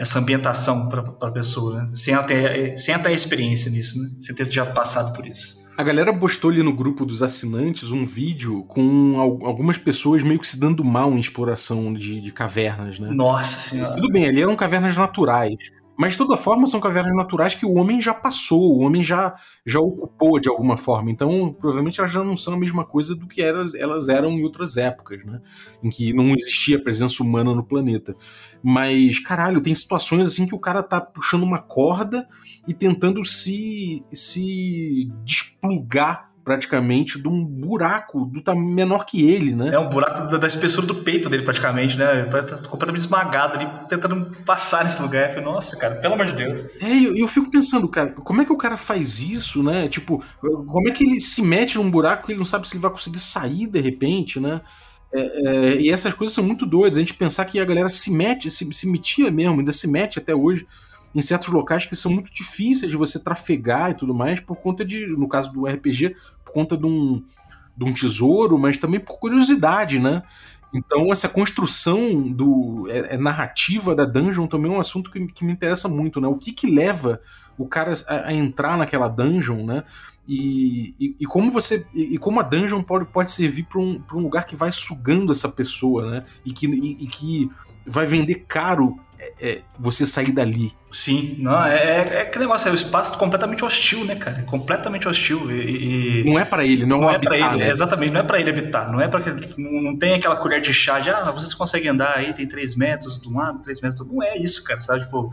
S5: essa ambientação para a pessoa, né? sem, ela ter, sem ter experiência nisso, né? sem ter já passado por isso.
S4: A galera postou ali no grupo dos assinantes um vídeo com algumas pessoas meio que se dando mal em exploração de, de cavernas, né?
S5: Nossa senhora.
S4: Tudo bem, ali eram cavernas naturais. Mas de toda forma são cavernas naturais que o homem já passou, o homem já, já ocupou de alguma forma. Então, provavelmente elas já não são a mesma coisa do que elas, elas eram em outras épocas, né? Em que não existia presença humana no planeta. Mas, caralho, tem situações assim que o cara tá puxando uma corda e tentando se, se desplugar praticamente de um buraco do tamanho menor que ele, né?
S5: É um buraco da, da espessura do peito dele, praticamente, né? Ele tá completamente esmagado ali, tentando passar nesse lugar. Eu falei, nossa, cara, pelo amor de Deus.
S4: É, eu, eu fico pensando, cara, como é que o cara faz isso, né? Tipo, como é que ele se mete num buraco que ele não sabe se ele vai conseguir sair de repente, né? É, é, e essas coisas são muito doidas. A gente pensar que a galera se mete, se, se metia mesmo, ainda se mete até hoje em certos locais que são muito difíceis de você trafegar e tudo mais, por conta de, no caso do RPG, por conta de um, de um tesouro, mas também por curiosidade, né? Então, essa construção do é, é narrativa da dungeon também é um assunto que, que, me interessa muito, né? O que que leva o cara a, a entrar naquela dungeon, né? E, e, e, como você e, como a dungeon pode, pode servir para um, um lugar que vai sugando essa pessoa, né? E que, e, que vai vender caro é, é, você sair dali.
S5: Sim, não, é, é, é aquele negócio, é o espaço completamente hostil, né, cara? Completamente hostil. E,
S4: e... Não é para ele, não,
S5: não
S4: é
S5: para ele, né? exatamente, não é para ele habitar. Não é para não tem aquela colher de chá de ah, vocês conseguem andar aí, tem 3 metros de um lado, 3 metros do outro. Não é isso, cara, sabe? Tipo,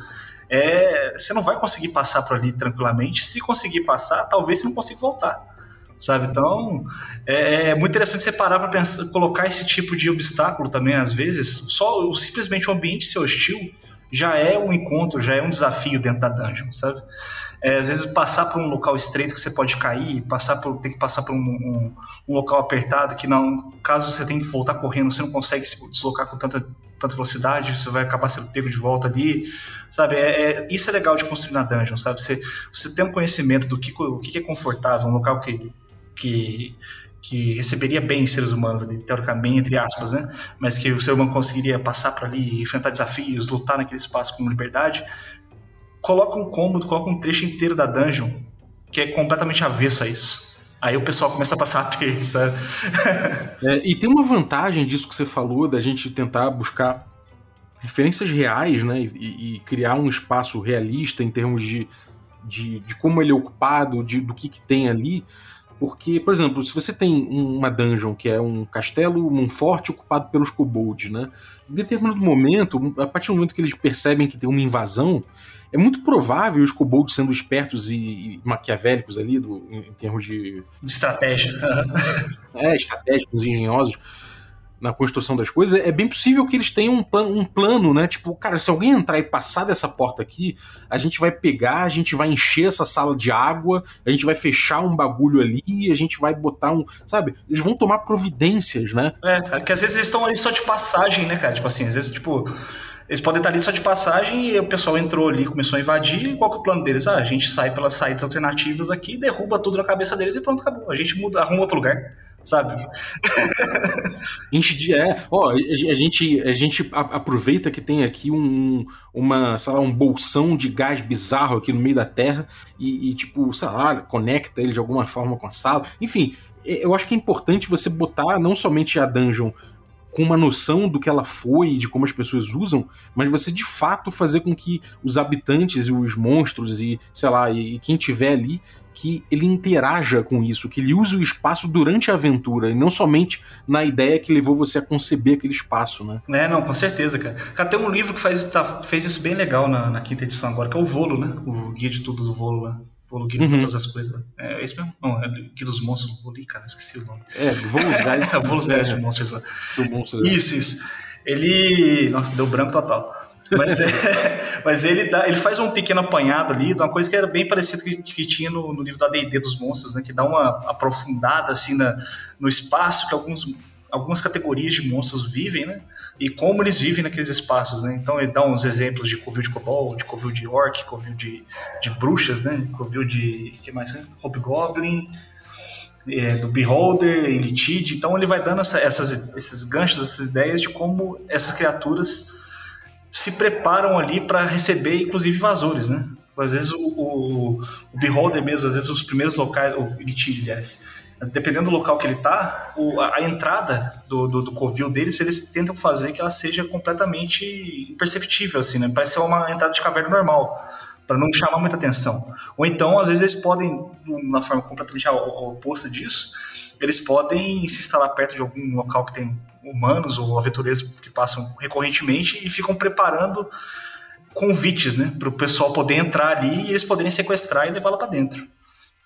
S5: é, você não vai conseguir passar por ali tranquilamente. Se conseguir passar, talvez você não consiga voltar sabe? Então é, é, muito interessante você parar para colocar esse tipo de obstáculo também às vezes. Só simplesmente o ambiente ser hostil já é um encontro, já é um desafio dentro da dungeon, sabe? É, às vezes passar por um local estreito que você pode cair, passar por ter que passar por um, um, um, local apertado que não, caso você tenha que voltar correndo, você não consegue se deslocar com tanta, tanta velocidade, você vai acabar sendo pego de volta ali, sabe? É, é, isso é legal de construir na dungeon, sabe? Você, você tem um conhecimento do que, o que é confortável, um local que que, que receberia bem seres humanos ali, teoricamente, entre aspas, né? Mas que o ser humano conseguiria passar por ali, enfrentar desafios, lutar naquele espaço com liberdade. Coloca um cômodo, coloca um trecho inteiro da dungeon que é completamente avesso a isso. Aí o pessoal começa a passar (laughs) aperto, sabe?
S4: é, e tem uma vantagem disso que você falou, da gente tentar buscar referências reais, né? E, e criar um espaço realista em termos de, de, de como ele é ocupado, de, do que, que tem ali. Porque, por exemplo, se você tem uma dungeon que é um castelo, um forte ocupado pelos kobolds, né? Em determinado momento, a partir do momento que eles percebem que tem uma invasão, é muito provável os kobolds sendo espertos e, maquiavélicos ali, do, em, em termos de...
S5: de estratégia. (laughs)
S4: é, estratégicos, engenhosos na construção das coisas, é bem possível que eles tenham um plano, um plano, né? Tipo, cara, se alguém entrar e passar dessa porta aqui, a gente vai pegar, a gente vai encher essa sala de água, a gente vai fechar um bagulho ali, a gente vai botar um. Sabe? Eles vão tomar providências, né?
S5: É, que às vezes eles estão ali só de passagem, né, cara? Tipo assim, às vezes, tipo. Eles podem estar ali só de passagem e o pessoal entrou ali, começou a invadir. E qual que é o plano deles? Ah, a gente sai pelas saídas alternativas aqui, derruba tudo na cabeça deles e pronto, acabou. A gente muda, arruma outro lugar sabe?
S4: Enche. É, ó, a gente, a gente aproveita que tem aqui um, uma, sei lá, um bolsão de gás bizarro aqui no meio da Terra e, e, tipo, sei lá, conecta ele de alguma forma com a sala. Enfim, eu acho que é importante você botar não somente a dungeon com uma noção do que ela foi e de como as pessoas usam, mas você de fato fazer com que os habitantes e os monstros e, sei lá, e quem tiver ali que ele interaja com isso, que ele use o espaço durante a aventura, e não somente na ideia que levou você a conceber aquele espaço, né?
S5: É, não, com certeza, cara. Cara, tem um livro que faz, tá, fez isso bem legal na, na, quinta edição agora, que é o Volo, né? O Guia de Tudo do Volo lá. Volo De uhum. Todas as Coisas. É esse mesmo? Não, é Guia dos Monstros. Volo, cara, esqueci o nome.
S4: É, Volo Guide.
S5: Volos Guide de Monstros lá. Do monstro, isso, isso. Ele... Nossa, deu branco total. Mas, é, (laughs) mas ele, dá, ele faz um pequeno apanhado ali de uma coisa que era bem parecida que, que tinha no, no livro da D&D dos monstros, né? Que dá uma aprofundada assim na, no espaço que alguns, algumas categorias de monstros vivem, né? E como eles vivem naqueles espaços, né? Então ele dá uns exemplos de covil de kobold, de covil de orc, covil de, de bruxas, né? Covil de... que mais? Né? Hobgoblin... É, do Beholder, Elitide, então ele vai dando essa, essas, esses ganchos, essas ideias de como essas criaturas se preparam ali para receber, inclusive, invasores, né? Às vezes o, o, o beholder mesmo, às vezes os primeiros locais, o Lich, aliás, dependendo do local que ele tá, o, a, a, entrada do, do, do, covil deles, eles tentam fazer que ela seja completamente imperceptível, assim, né? Parece ser uma entrada de caverna normal, para não chamar muita atenção. Ou então, às vezes, eles podem, na forma completamente oposta disso, eles podem se instalar perto de algum local que tem humanos ou aventureiros que passam recorrentemente e ficam preparando convites, né, para o pessoal poder entrar ali e eles poderem sequestrar e levá-la para dentro.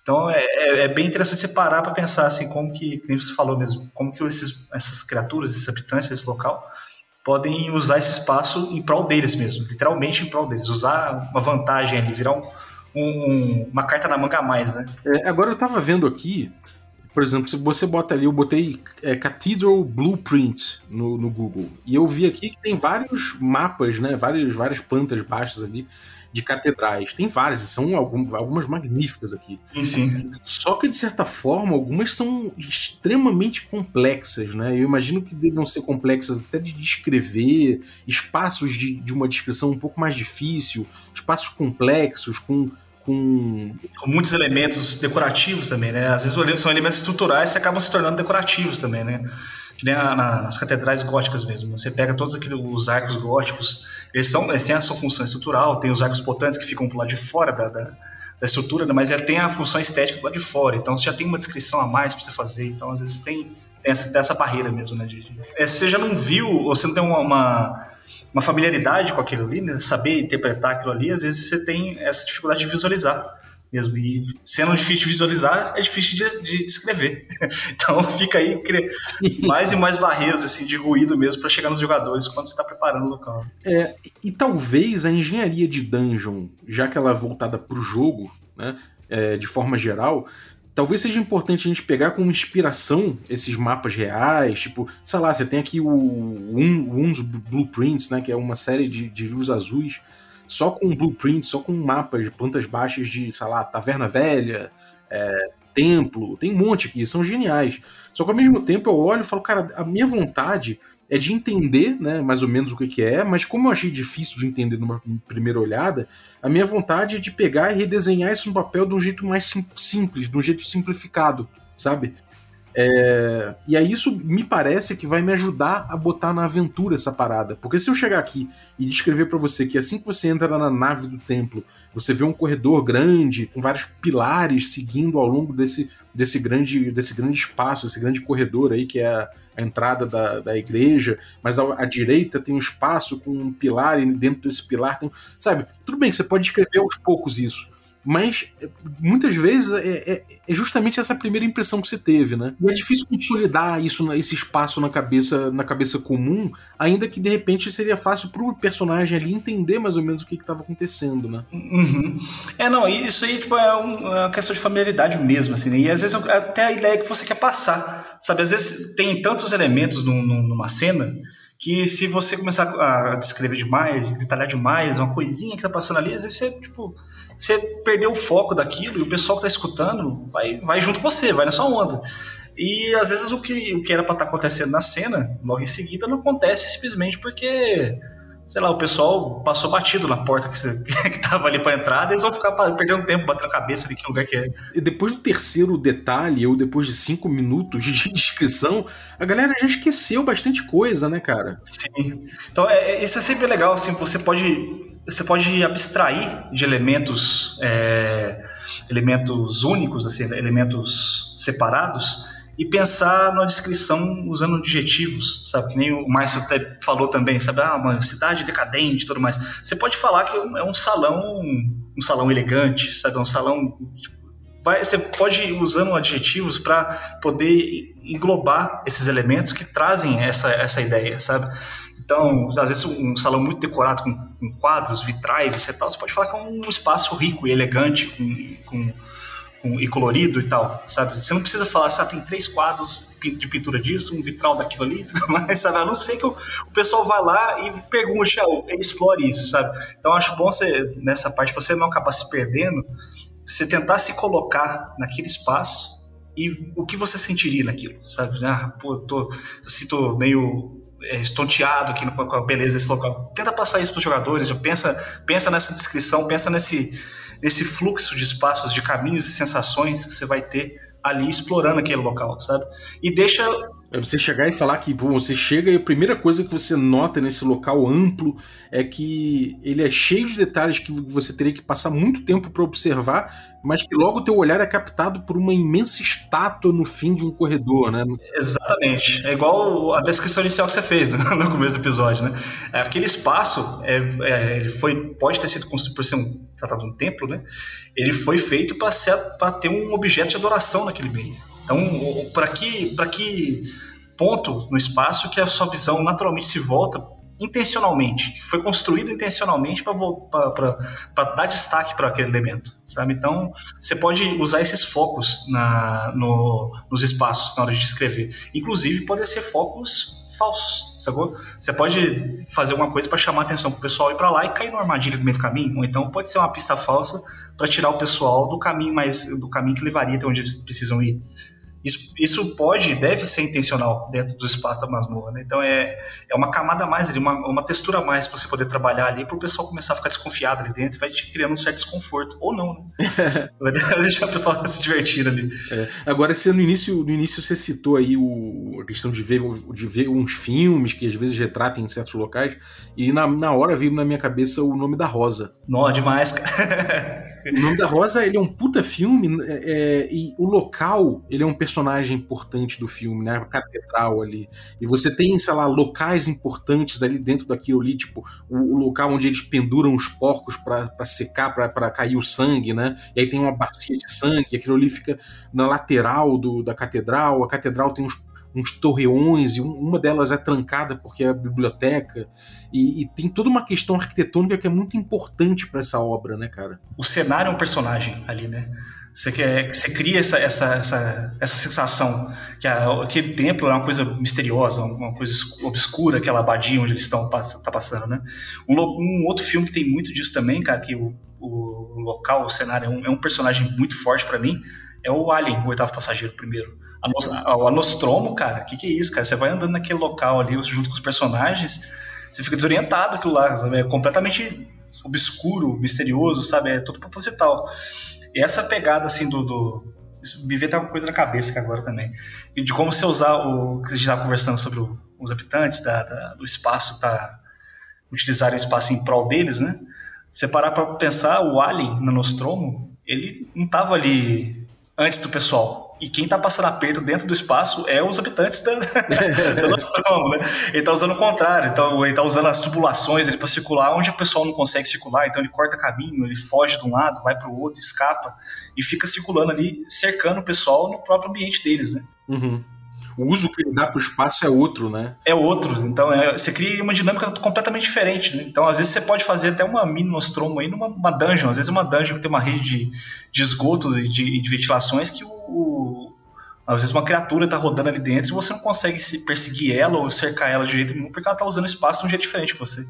S5: Então é, é, é, bem interessante você parar para pensar assim como que, como você falou mesmo, como que esses, essas criaturas, esses habitantes desse local podem usar esse espaço em prol deles mesmo, literalmente em prol deles, usar uma vantagem ali, virar um, um, uma carta na manga a mais, né?
S4: É, agora eu estava vendo aqui por exemplo, se você bota ali, eu botei é, Cathedral Blueprint no, no Google. E eu vi aqui que tem vários mapas, né? Várias, várias plantas baixas ali de catedrais. Tem várias, são algumas, magníficas aqui.
S5: Sim, sim.
S4: Só que, de certa forma, algumas são extremamente complexas, né? Eu imagino que devam ser complexas até de descrever, espaços de, de uma descrição um pouco mais difícil, espaços complexos, com com...
S5: com muitos elementos decorativos também, né? Às vezes são elementos estruturais que acabam se tornando decorativos também, né? Que nem na, nas catedrais góticas mesmo. Você pega todos aqueles os arcos góticos, eles, são, eles têm a sua função estrutural, tem os arcos potentes que ficam pro lado de fora da, da, da estrutura, né? mas ele tem a função estética do lado de fora. Então você já tem uma descrição a mais para você fazer. Então às vezes tem, essa, essa barreira mesmo, né? De, de... É, você já não viu, ou você não tem uma, uma uma familiaridade com aquilo ali, né? saber interpretar aquilo ali, às vezes você tem essa dificuldade de visualizar mesmo. E sendo difícil de visualizar, é difícil de, de escrever. (laughs) Então fica aí mais e mais barreiras assim, de ruído mesmo para chegar nos jogadores quando você está preparando o local.
S4: É, e talvez a engenharia de dungeon, já que ela é voltada para o jogo, né, é, de forma geral, talvez seja importante a gente pegar como inspiração esses mapas reais, tipo, sei lá, você tem aqui o Uns Blueprints, né, que é uma série de, de livros azuis, só com blueprints, só com mapas de plantas baixas de, sei lá, Taverna Velha, é, Templo, tem um monte aqui, são geniais. Só que ao mesmo tempo eu olho e falo, cara, a minha vontade é de entender, né, mais ou menos o que, que é, mas como eu achei difícil de entender numa primeira olhada, a minha vontade é de pegar e redesenhar isso no papel de um jeito mais sim simples, de um jeito simplificado, sabe? É... E aí isso me parece que vai me ajudar a botar na aventura essa parada. Porque se eu chegar aqui e descrever para você que assim que você entra na nave do templo, você vê um corredor grande, com vários pilares seguindo ao longo desse, desse, grande, desse grande espaço, esse grande corredor aí que é a, a entrada da, da igreja, mas à, direita tem um espaço com um pilar e dentro desse pilar tem. Sabe? Tudo bem, você pode descrever aos poucos isso mas é, muitas vezes é, é, é, justamente essa primeira impressão que você teve, né? E é difícil consolidar isso, esse espaço na cabeça, na cabeça comum, ainda que de repente seria fácil pro personagem ali entender mais ou menos o que estava acontecendo, né?
S5: Uhum. É, não, isso aí tipo, é, é, uma questão de familiaridade mesmo, assim, né? E às vezes até a ideia que você quer passar, sabe? Às vezes tem tantos elementos num, numa cena que se você começar a descrever demais, detalhar demais, uma coisinha que tá passando ali, às vezes você, tipo, você perdeu o foco daquilo e o pessoal que tá escutando vai, vai junto com você, vai na sua onda. E às vezes o que, o que era para estar tá acontecendo na cena, logo em seguida, não acontece simplesmente porque sei lá, o pessoal passou batido na porta que, você, (laughs) que tava ali pra entrada, eles vão ficar perdendo tempo, batendo a cabeça ali que lugar que é.
S4: E depois do terceiro detalhe, ou depois de cinco minutos de (laughs) descrição, a galera já esqueceu bastante coisa, né, cara?
S5: Sim. Então, é, é, isso é sempre legal, assim, você pode. Você pode abstrair de elementos. É, elementos únicos, assim, elementos separados, e pensar na descrição usando adjetivos, sabe? Que nem o Márcio até falou também, sabe? Ah, uma cidade decadente e tudo mais. Você pode falar que é um salão, um salão elegante, sabe? Um salão. Vai, você pode ir usando adjetivos para poder englobar esses elementos que trazem essa, essa ideia, sabe? Então, às vezes, um salão muito decorado com, com quadros, vitrais, etc. Você pode falar que é um espaço rico e elegante, com com, e colorido e tal, sabe? Você não precisa falar, sabe, tem três quadros de pintura disso, um vitral daquilo ali, (laughs) mas, sabe? A não ser que o, o pessoal vá lá e pergunte, ah, explore isso, sabe? Então, acho bom você, nessa parte, você não acabar se perdendo, você tentar se colocar naquele espaço e o que você sentiria naquilo, sabe? Ah, pô, tô, eu sinto meio estonteado aqui com a beleza desse local. Tenta passar isso para os jogadores, pensa, pensa nessa descrição, pensa nesse, nesse fluxo de espaços, de caminhos e sensações que você vai ter ali explorando aquele local, sabe? E deixa
S4: é você chegar e falar que pô, você chega e a primeira coisa que você nota nesse local amplo é que ele é cheio de detalhes que você teria que passar muito tempo para observar, mas que logo o teu olhar é captado por uma imensa estátua no fim de um corredor, né?
S5: Exatamente. É igual a descrição inicial que você fez né? (laughs) no começo do episódio, né? É, aquele espaço, é, é, ele foi, pode ter sido construído por ser um tratado de um templo, né? Ele foi feito para ter um objeto de adoração naquele meio. Então, para que, que ponto no espaço que a sua visão naturalmente se volta intencionalmente, foi construído intencionalmente para dar destaque para aquele elemento, sabe? Então, você pode usar esses focos na, no, nos espaços na hora de descrever. Inclusive, podem ser focos falsos, sacou? Você pode fazer alguma coisa para chamar a atenção para o pessoal ir para lá e cair numa armadilha no meio do caminho, ou então pode ser uma pista falsa para tirar o pessoal do caminho mais do caminho que levaria até onde eles precisam ir. Isso, isso pode, deve ser intencional dentro do espaço da masmorra, né? Então é, é uma camada a mais ali, uma, uma textura a mais para você poder trabalhar ali, para o pessoal começar a ficar desconfiado ali dentro, vai te criando um certo desconforto, ou não, né? (laughs) vai deixar o pessoal se divertir ali.
S4: É. Agora, se no início, no início você citou aí o, a questão de ver, de ver uns filmes que às vezes retratem em certos locais, e na, na hora veio na minha cabeça o nome da Rosa.
S5: Nó, demais, cara.
S4: o nome da Rosa, ele é um puta filme, é, é, e o local, ele é um personagem personagem importante do filme, né? A catedral ali. E você tem, sei lá, locais importantes ali dentro daquilo ali, tipo, o, o local onde eles penduram os porcos para secar, para cair o sangue, né? E aí tem uma bacia de sangue, aquilo ali fica na lateral do, da catedral. A catedral tem uns uns torreões, e uma delas é trancada porque é a biblioteca, e, e tem toda uma questão arquitetônica que é muito importante para essa obra, né, cara?
S5: O cenário é um personagem ali, né? Você, quer, você cria essa, essa, essa, essa sensação que a, aquele templo é uma coisa misteriosa, uma coisa obscura, aquela abadia onde eles estão tá passando, né? Um, um, outro filme que tem muito disso também, cara, que o, o local, o cenário é um, é um personagem muito forte para mim, é o Alien, o oitavo passageiro primeiro. O Anostromo, cara, o que, que é isso, cara? Você vai andando naquele local ali junto com os personagens, você fica desorientado aquilo lá, sabe? É completamente obscuro, misterioso, sabe? É tudo proposital. E essa pegada, assim, do. do me veio até uma coisa na cabeça agora também. De como você usar o que a gente estava conversando sobre o, os habitantes, da, da, do espaço, tá, utilizarem o espaço em prol deles, né? Você parar para pensar, o Alien no Nostromo, ele não estava ali antes do pessoal e quem está passando aperto dentro do espaço é os habitantes da, (laughs) da Nostromo, né? Ele está usando o contrário, então ele está usando as tubulações para circular onde o pessoal não consegue circular, então ele corta caminho, ele foge de um lado, vai para o outro, escapa e fica circulando ali, cercando o pessoal no próprio ambiente deles, né?
S4: Uhum o uso que ele dá para o espaço é outro, né?
S5: É outro. Então é, você cria uma dinâmica completamente diferente. Né? Então, às vezes, você pode fazer até uma mini Nostromo aí numa uma dungeon. Às vezes, uma dungeon que tem uma rede de, de esgotos e de, de, ventilações que o, Às vezes, uma criatura está rodando ali dentro e você não consegue se perseguir ela ou cercar ela de jeito nenhum porque ela está usando espaço de um jeito diferente que você.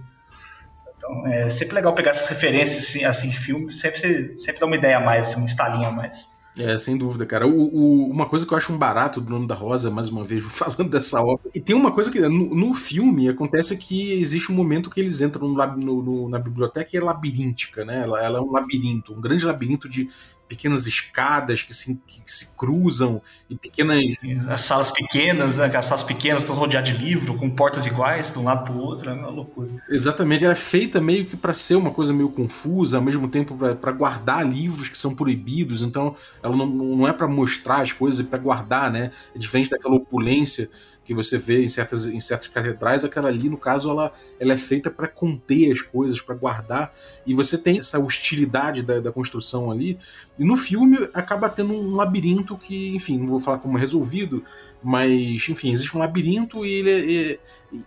S5: Então, é sempre legal pegar essas referências assim, assim filme, sempre, sempre dá uma ideia a mais, assim, um estalinho a mais.
S4: É, sem dúvida, cara. O, o, uma coisa que eu acho um barato do nome da Rosa, mais uma vez, (laughs) falando dessa obra. E tem uma coisa que no, no filme acontece que existe um momento que eles entram no, no, na biblioteca e é labiríntica, né? Ela, ela, é um labirinto, um grande labirinto de pequenas escadas que se, que se cruzam e pequenas.
S5: As salas pequenas, né? As salas pequenas estão rodeadas de livro, com portas iguais, de um lado para o outro, é uma loucura.
S4: Exatamente, ela é feita meio que para ser uma coisa meio confusa, ao mesmo tempo para guardar livros que são proibidos, então ela não, não é para mostrar as coisas, é para guardar, né? É diferente daquela opulência que você vê em certas, em certas catedrais, aquela ali, no caso, ela, ela é feita para conter as coisas, para guardar, e você tem essa hostilidade da, da, construção ali. E no filme acaba tendo um labirinto que, enfim, não vou falar como é resolvido, mas, enfim, existe um labirinto e, ele é, é,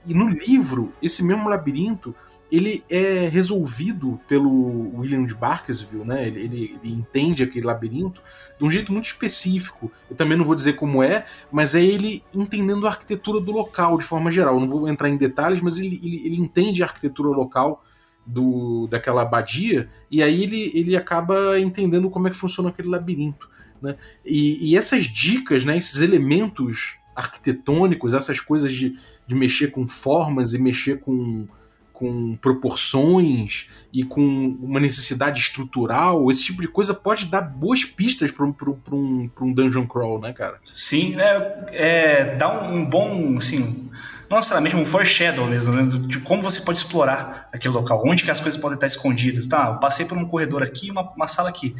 S4: e no livro, esse mesmo labirinto ele é resolvido pelo William de Barkersville, né? Ele, ele, ele, entende aquele labirinto de um jeito muito específico. Eu também não vou dizer como é, mas é ele entendendo a arquitetura do local de forma geral. Eu não vou entrar em detalhes, mas ele, ele, ele entende a arquitetura local do, daquela abadia e aí ele, ele acaba entendendo como é que funciona aquele labirinto. Né? E, e essas dicas, né, esses elementos arquitetônicos, essas coisas de, de mexer com formas e mexer com, com proporções e com uma necessidade estrutural, esse tipo de coisa pode dar boas pistas para um, um, um dungeon crawl, né, cara?
S5: Sim, né? É, dá um, bom, assim, não necessariamente um foreshadow mesmo, né? de como você pode explorar aquele local, onde que as coisas podem estar escondidas. Tá, eu passei por um corredor aqui, uma, uma sala aqui.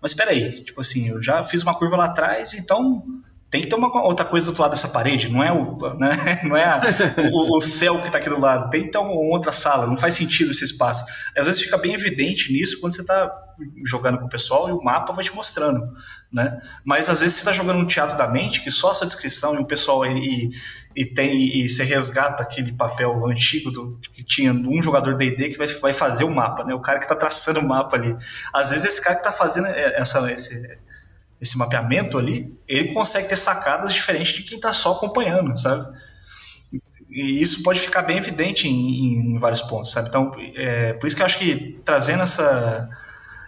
S5: Mas espera aí, tipo assim, eu já fiz uma curva lá atrás, então tem que ter uma outra coisa do outro lado dessa parede, não é o, né? (laughs) não é a, o, o, céu que está aqui do lado, tem que ter uma outra sala, não faz sentido esse espaço. Às vezes fica bem evidente nisso quando você está jogando com o pessoal e o mapa vai te mostrando, né? Mas às vezes você está jogando um teatro da mente que só essa descrição e o pessoal e, e tem e você resgata aquele papel antigo do, que tinha um jogador D&D que vai, vai fazer o mapa, né? O cara que está traçando o mapa ali. Às vezes esse cara que está fazendo essa, esse, esse mapeamento ali, ele consegue ter sacadas diferentes de quem está só acompanhando, sabe? E isso pode ficar bem evidente em, em vários pontos, sabe? Então, é, por isso que eu acho que trazendo essa,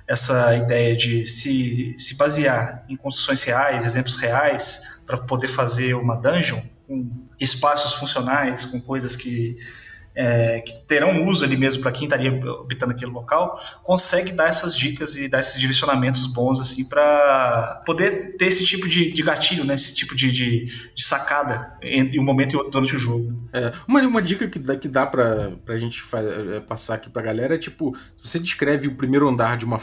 S5: essa ideia de se, se basear em construções reais, exemplos reais, para poder fazer uma dungeon com espaços funcionais, com coisas que é, que terão uso ali mesmo para quem estaria habitando aquele local, consegue dar essas dicas e dar esses direcionamentos bons assim para poder ter esse tipo de, de gatilho, né? esse tipo de, de, de sacada em um momento e outro durante o jogo.
S4: É, uma, uma dica que dá, que dá para a gente é, passar aqui para a galera é tipo, você descreve o primeiro andar de uma.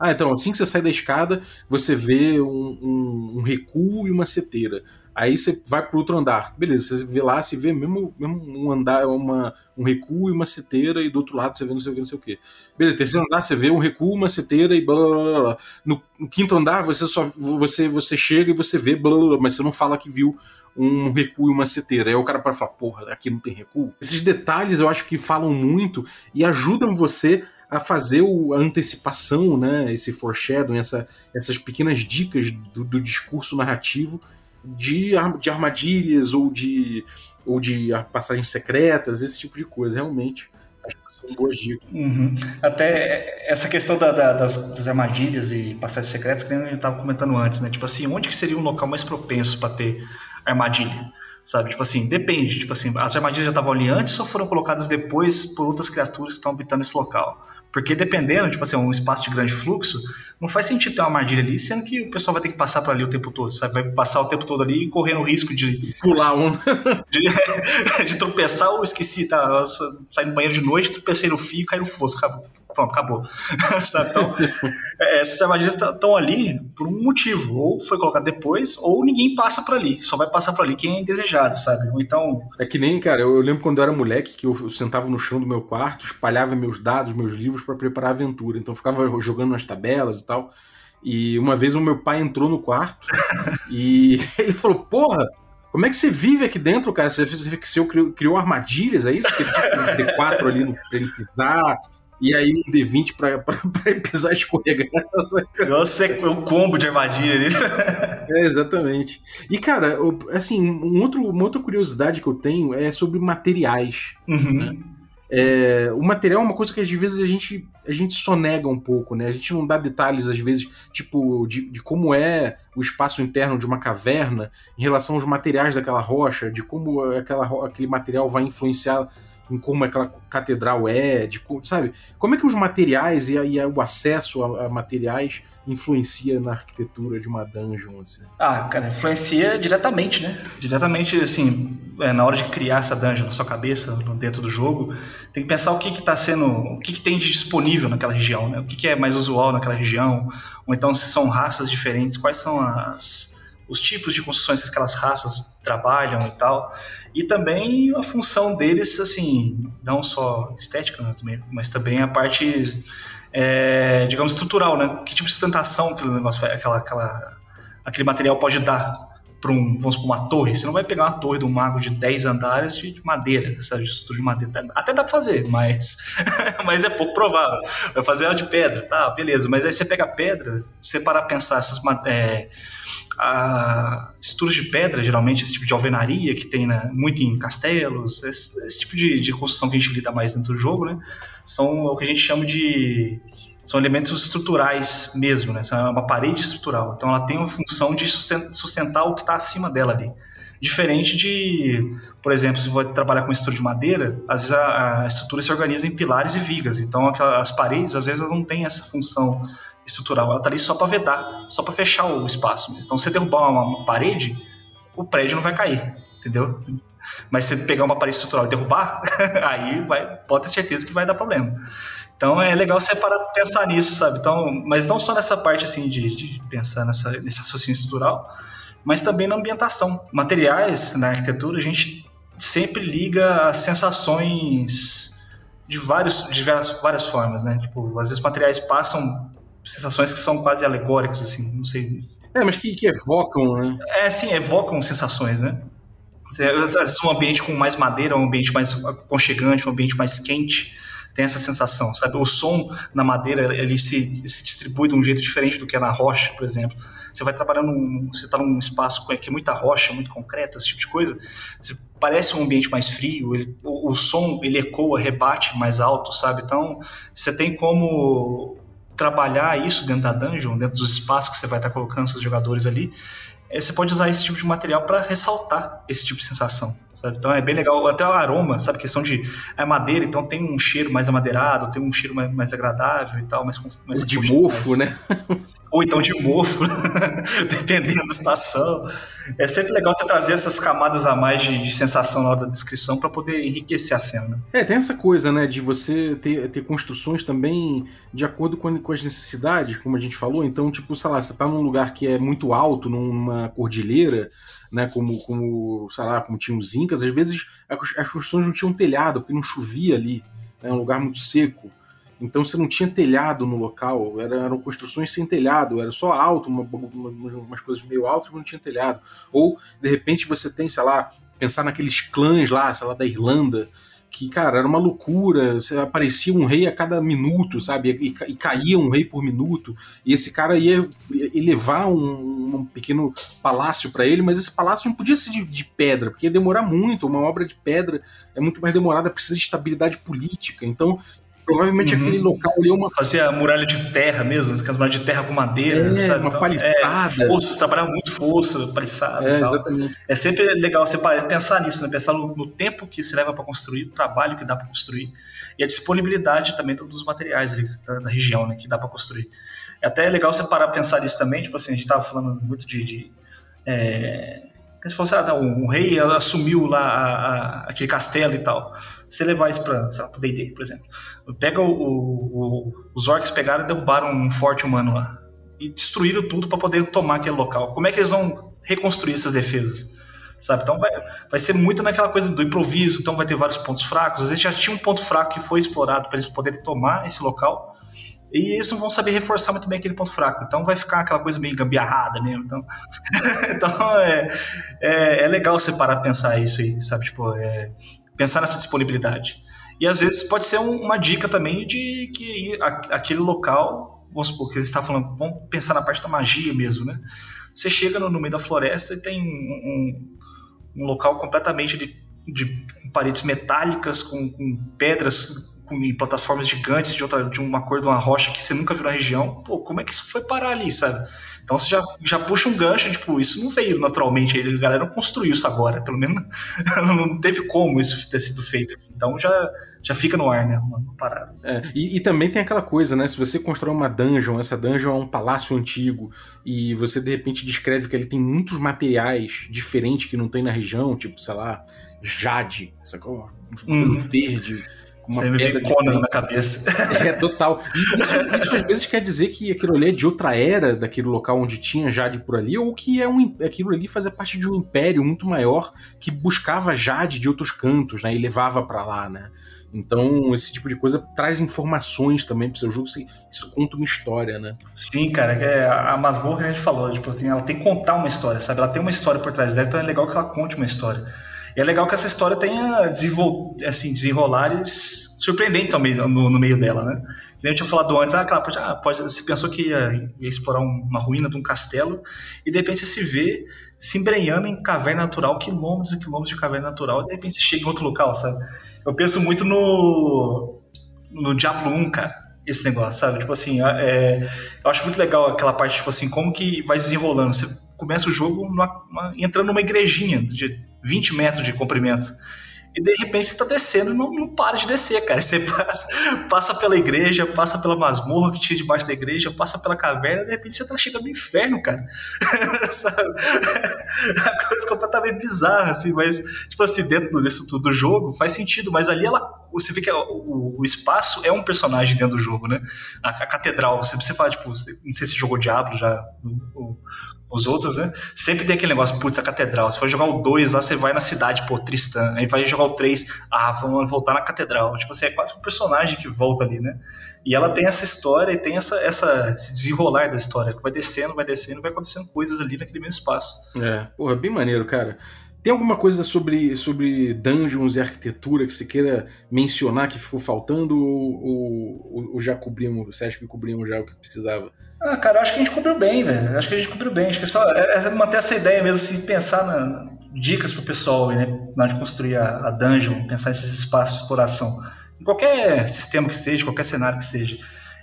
S4: Ah, então, assim que você sai da escada, você vê um, um, um recuo e uma seteira. Aí você vai para outro andar. Beleza, você vê lá, você vê mesmo, mesmo um andar, uma, um recuo e uma seteira, e do outro lado você vê não sei o que, não sei o que. Beleza, terceiro andar você vê um recuo, uma seteira e blá blá blá. blá. No, no, quinto andar você só você, você chega e você vê blá, blá, blá, mas você não fala que viu um recuo e uma seteira. Aí o cara para falar, porra, aqui não tem recuo. Esses detalhes eu acho que falam muito e ajudam você a fazer o, a antecipação, né, esse foreshadowing, essa, essas pequenas dicas do, do discurso narrativo de, de armadilhas ou de, ou de passagens secretas, esse tipo de coisa, realmente. Acho que são boas dicas.
S5: Uhum. Até essa questão da, da, das, das, armadilhas e passagens secretas que a gente estava comentando antes, né? Tipo assim, onde que seria um local mais propenso para ter armadilha? Sabe? Tipo assim, depende. Tipo assim, as armadilhas já estavam ali antes ou foram colocadas depois por outras criaturas que estão habitando esse local? Porque dependendo, tipo assim, um espaço de grande fluxo, não faz sentido ter uma armadilha ali, sendo que o pessoal vai ter que passar por ali o tempo todo, sabe? Vai passar o tempo todo ali correndo o risco de.
S4: Pular um. (laughs)
S5: de, de tropeçar ou esqueci, tá? Sair no banheiro de noite, tropecei no fio, cair no fosso, acabou pronto, acabou. (laughs) Sabe? Então, é, essas armadilhas estão ali por um motivo. Ou foi colocado depois, ou ninguém passa por ali. Só vai passar por ali quem é indesejado, sabe? Ou então.
S4: É que nem, cara, eu lembro quando eu era moleque que eu sentava no chão do meu quarto, espalhava meus dados, meus livros para preparar a aventura. Então eu ficava jogando nas tabelas e tal. E uma vez o meu pai entrou no quarto (laughs) e (laughs) ele falou: Porra, como é que você vive aqui dentro, cara? Você, você, você criou, criou armadilhas, é isso? Que um D4 ali no, pra ele pisar, e aí um D20 (laughs) pra, pra, pra pisar escorregando.
S5: Nossa, é um combo de armadilha ali. (laughs)
S4: É, exatamente. E, cara, assim, um outro, uma outra curiosidade que eu tenho é sobre materiais. Uhum. Né? É, o material é uma coisa que às vezes a gente, a gente sonega um pouco, né? A gente não dá detalhes, às vezes, tipo, de, de como é o espaço interno de uma caverna em relação aos materiais daquela rocha, de como aquela, aquele material vai influenciar em como aquela catedral é, de sabe? Como é que os materiais e, e o acesso a, a, materiais influencia na arquitetura de uma dungeon? Assim?
S5: Ah, cara, influencia diretamente, né? Diretamente, assim, é, na hora de criar essa dungeon na sua cabeça, dentro do jogo, tem que pensar o que está sendo, o que, que, tem de disponível naquela região, né? O que, que é mais usual naquela região, ou então se são raças diferentes, quais são as os tipos de construções que aquelas raças trabalham e tal, e também a função deles, assim, não só estética, né, mas também a parte, é, digamos, estrutural, né? Que tipo de sustentação aquele negócio, aquela, aquela, aquele material pode dar para um, vamos supor, uma torre. Você não vai pegar uma torre de um mago de 10 andares de, madeira, sabe? De madeira. Até dá para fazer, mas, (laughs) mas é pouco provável. Vai fazer ela de pedra, tá? Beleza. Mas aí você pega a pedra, você parar a pensar essas. É, a estruturas de pedra, geralmente esse tipo de alvenaria que tem né, muito em castelos, esse, esse tipo de, de, construção que a gente lida mais dentro do jogo, né, são o que a gente chama de são elementos estruturais mesmo, né, são uma parede estrutural. Então ela tem uma função de sustentar o que está acima dela ali. Diferente de, por exemplo, se você trabalhar com estrutura de madeira, às vezes a, a, estrutura se organiza em pilares e vigas. Então aquelas, as paredes, às vezes, elas não têm essa função estrutural. Ela está ali só para vedar, só para fechar o espaço. Então, se você derrubar uma, uma parede, o prédio não vai cair, entendeu? Mas se pegar uma parede estrutural e derrubar, (laughs) aí vai, pode ter certeza que vai dar problema. Então é legal você parar pensar nisso, sabe? Então, mas não só nessa parte assim de, de pensar nessa, nesse raciocínio estrutural, mas também na ambientação. Materiais na arquitetura a gente sempre liga as sensações de vários de várias, várias formas, né? Tipo, às vezes materiais passam sensações que são quase alegóricas, assim, não sei.
S4: É, mas que, que evocam, né?
S5: É, sim, evocam sensações, né? Às vezes um ambiente com mais madeira, um ambiente mais aconchegante, um ambiente mais quente, tem essa sensação, sabe? O som na madeira ele se, se distribui de um jeito diferente do que é na rocha, por exemplo. Você vai trabalhando, num, você está num espaço com que é muita rocha, muito concreta, esse tipo de coisa. Você parece um ambiente mais frio. Ele, o, o som ele ecoa, rebate mais alto, sabe? Então você tem como trabalhar isso dentro da dungeon, dentro dos espaços que você vai estar colocando seus jogadores ali, é, você pode usar esse tipo de material para ressaltar esse tipo de sensação, sabe? Então é bem legal, até o aroma, sabe? Questão de é madeira, então tem um cheiro mais amadeirado, tem um cheiro mais, mais agradável e tal, mais, mais
S4: de mofo, mais... né? (laughs)
S5: ou então de mofo, (laughs) dependendo da estação. É sempre legal você trazer essas camadas a mais de, de sensação na hora da descrição para poder enriquecer a cena.
S4: É, tem essa coisa, né, de você ter, ter construções também de acordo com, com as necessidades, como a gente falou. Então, tipo, sei lá, você tá num lugar que é muito alto, numa cordilheira, né, como, como sei lá, como tinha os incas, às vezes as construções não tinham telhado, porque não chovia ali, é né, um lugar muito seco. Então você não tinha telhado no local, eram construções sem telhado, era só alto, uma, uma, umas coisas meio altas, mas não tinha telhado. Ou, de repente, você tem, sei lá, pensar naqueles clãs lá, sei lá, da Irlanda, que, cara, era uma loucura. Você aparecia um rei a cada minuto, sabe? E, e caía um rei por minuto. E esse cara ia, ia levar um, um, pequeno palácio para ele, mas esse palácio não podia ser de, de, pedra, porque ia demorar muito. Uma obra de pedra é muito mais demorada, precisa de estabilidade política. Então, Provavelmente uhum. aquele local ali é uma.
S5: Fazia muralha de terra mesmo, aquelas muralhas de terra com madeira,
S4: é,
S5: sabe?
S4: Uma então, paliçada.
S5: É, fossos, trabalhava muito fosso, paliçada. É, exatamente. É sempre legal você pensar nisso, né? Pensar no, no tempo que se leva para construir, o trabalho que dá para construir e a disponibilidade também dos materiais ali da, da região, né? Que dá para construir. É até legal você parar pensar nisso também, tipo assim, a gente tava falando muito de. de é, você falou assim, ah, tá, o, rei assumiu lá a, a, aquele castelo e tal. Você levar isso para o D&D, por exemplo. Pega o, o, os orcs pegaram e derrubaram um forte humano lá. E destruíram tudo para poder tomar aquele local. Como é que eles vão reconstruir essas defesas? Sabe? Então vai, vai ser muito naquela coisa do improviso, então vai ter vários pontos fracos. Às vezes já tinha um ponto fraco que foi explorado para eles poderem tomar esse local e eles não vão saber reforçar muito bem aquele ponto fraco. Então vai ficar aquela coisa meio gambiarrada mesmo. Então, (laughs) então é, é, é, legal você parar pensar isso aí, sabe? Tipo, é, pensar nessa disponibilidade. E às vezes pode ser um, uma dica também de que aquele local, vamos supor, que você está falando, vamos pensar na parte da magia mesmo, né? Você chega no, no meio da floresta e tem um, um local completamente de, de paredes metálicas, com, com pedras em plataformas gigantes de, outra, de uma cor de uma rocha que você nunca viu na região, pô, como é que isso foi parar ali, sabe? Então você já, já puxa um gancho, tipo, isso não veio naturalmente, a galera não construiu isso agora, pelo menos (laughs) não teve como isso ter sido feito. Então já, já fica no ar, né? Uma, uma parada.
S4: É, e, e, também tem aquela coisa, né? Se você constrói uma dungeon, essa dungeon é um palácio antigo, e você de repente descreve que ele tem muitos materiais diferentes que não tem na região, tipo, sei lá, jade, sacou? Um uhum. verde
S5: uma Você me Conan na cabeça. (laughs)
S4: É, total. Isso, isso, às vezes quer dizer que aquilo ali é de outra era, daquele local onde tinha Jade por ali, ou que é um, aquilo ali fazia parte de um império muito maior que buscava Jade de outros cantos, né? E levava para lá, né? Então, esse tipo de coisa traz informações também pro seu jogo, isso conta uma história, né?
S5: Sim, cara, é a masmorra a gente falou, tipo assim, ela tem que contar uma história, sabe? Ela tem uma história por trás dela, então é legal que ela conte uma história. E é legal que essa história tenha desenvol... assim, desenrolares surpreendentes ao meio, no, no, meio dela, né? Que eu tinha falado antes, ah, aquela pode, ah, pode, você pensou que ia, ia, explorar uma ruína de um castelo, e de repente você se vê se embrenhando em caverna natural, quilômetros e quilômetros de caverna natural, e de repente você chega em outro local, sabe? Eu penso muito no, no Diablo 1, cara esse negócio, sabe? Tipo assim, é, eu acho muito legal aquela parte, tipo assim, como que vai desenrolando. Você começa o jogo numa, uma, entrando numa igrejinha de 20 metros de comprimento. E de repente você tá descendo e não, não para de descer, cara. Você passa, (laughs) passa pela igreja, passa pela masmorra que tinha debaixo da igreja, passa pela caverna, de repente você tá chegando no inferno, cara. (laughs) Sabe? A coisa completamente bizarra, assim, mas, tipo assim, dentro disso tudo do jogo, faz sentido, mas ali ela. Você vê que o, o espaço é um personagem dentro do jogo, né? A, a catedral, você, você fala, tipo, não sei se jogou Diablo já, o, os outros, né? Sempre tem aquele negócio, putz, a catedral. Se for jogar o 2 lá, você vai na cidade, pô, Tristan. Aí vai jogar o 3, ah, vamos voltar na catedral. Tipo assim, é quase um personagem que volta ali, né? E ela tem essa história e tem essa, essa esse desenrolar da história, que vai descendo, vai descendo, vai acontecendo coisas ali naquele mesmo espaço.
S4: É, porra, bem maneiro, cara. Tem alguma coisa sobre, sobre dungeons e arquitetura que você queira mencionar que ficou faltando ou, ou, ou já cobrimos? Você acha que cobrimos já o que precisava?
S5: Ah, cara, acho que a gente cobriu bem, velho. Acho que a gente cobriu bem. Acho que é só é, é manter essa ideia mesmo, assim, pensar na dicas pro pessoal, né? Na hora de construir a, a dungeon, pensar esses espaços de exploração. Em qualquer sistema que seja, qualquer cenário que seja.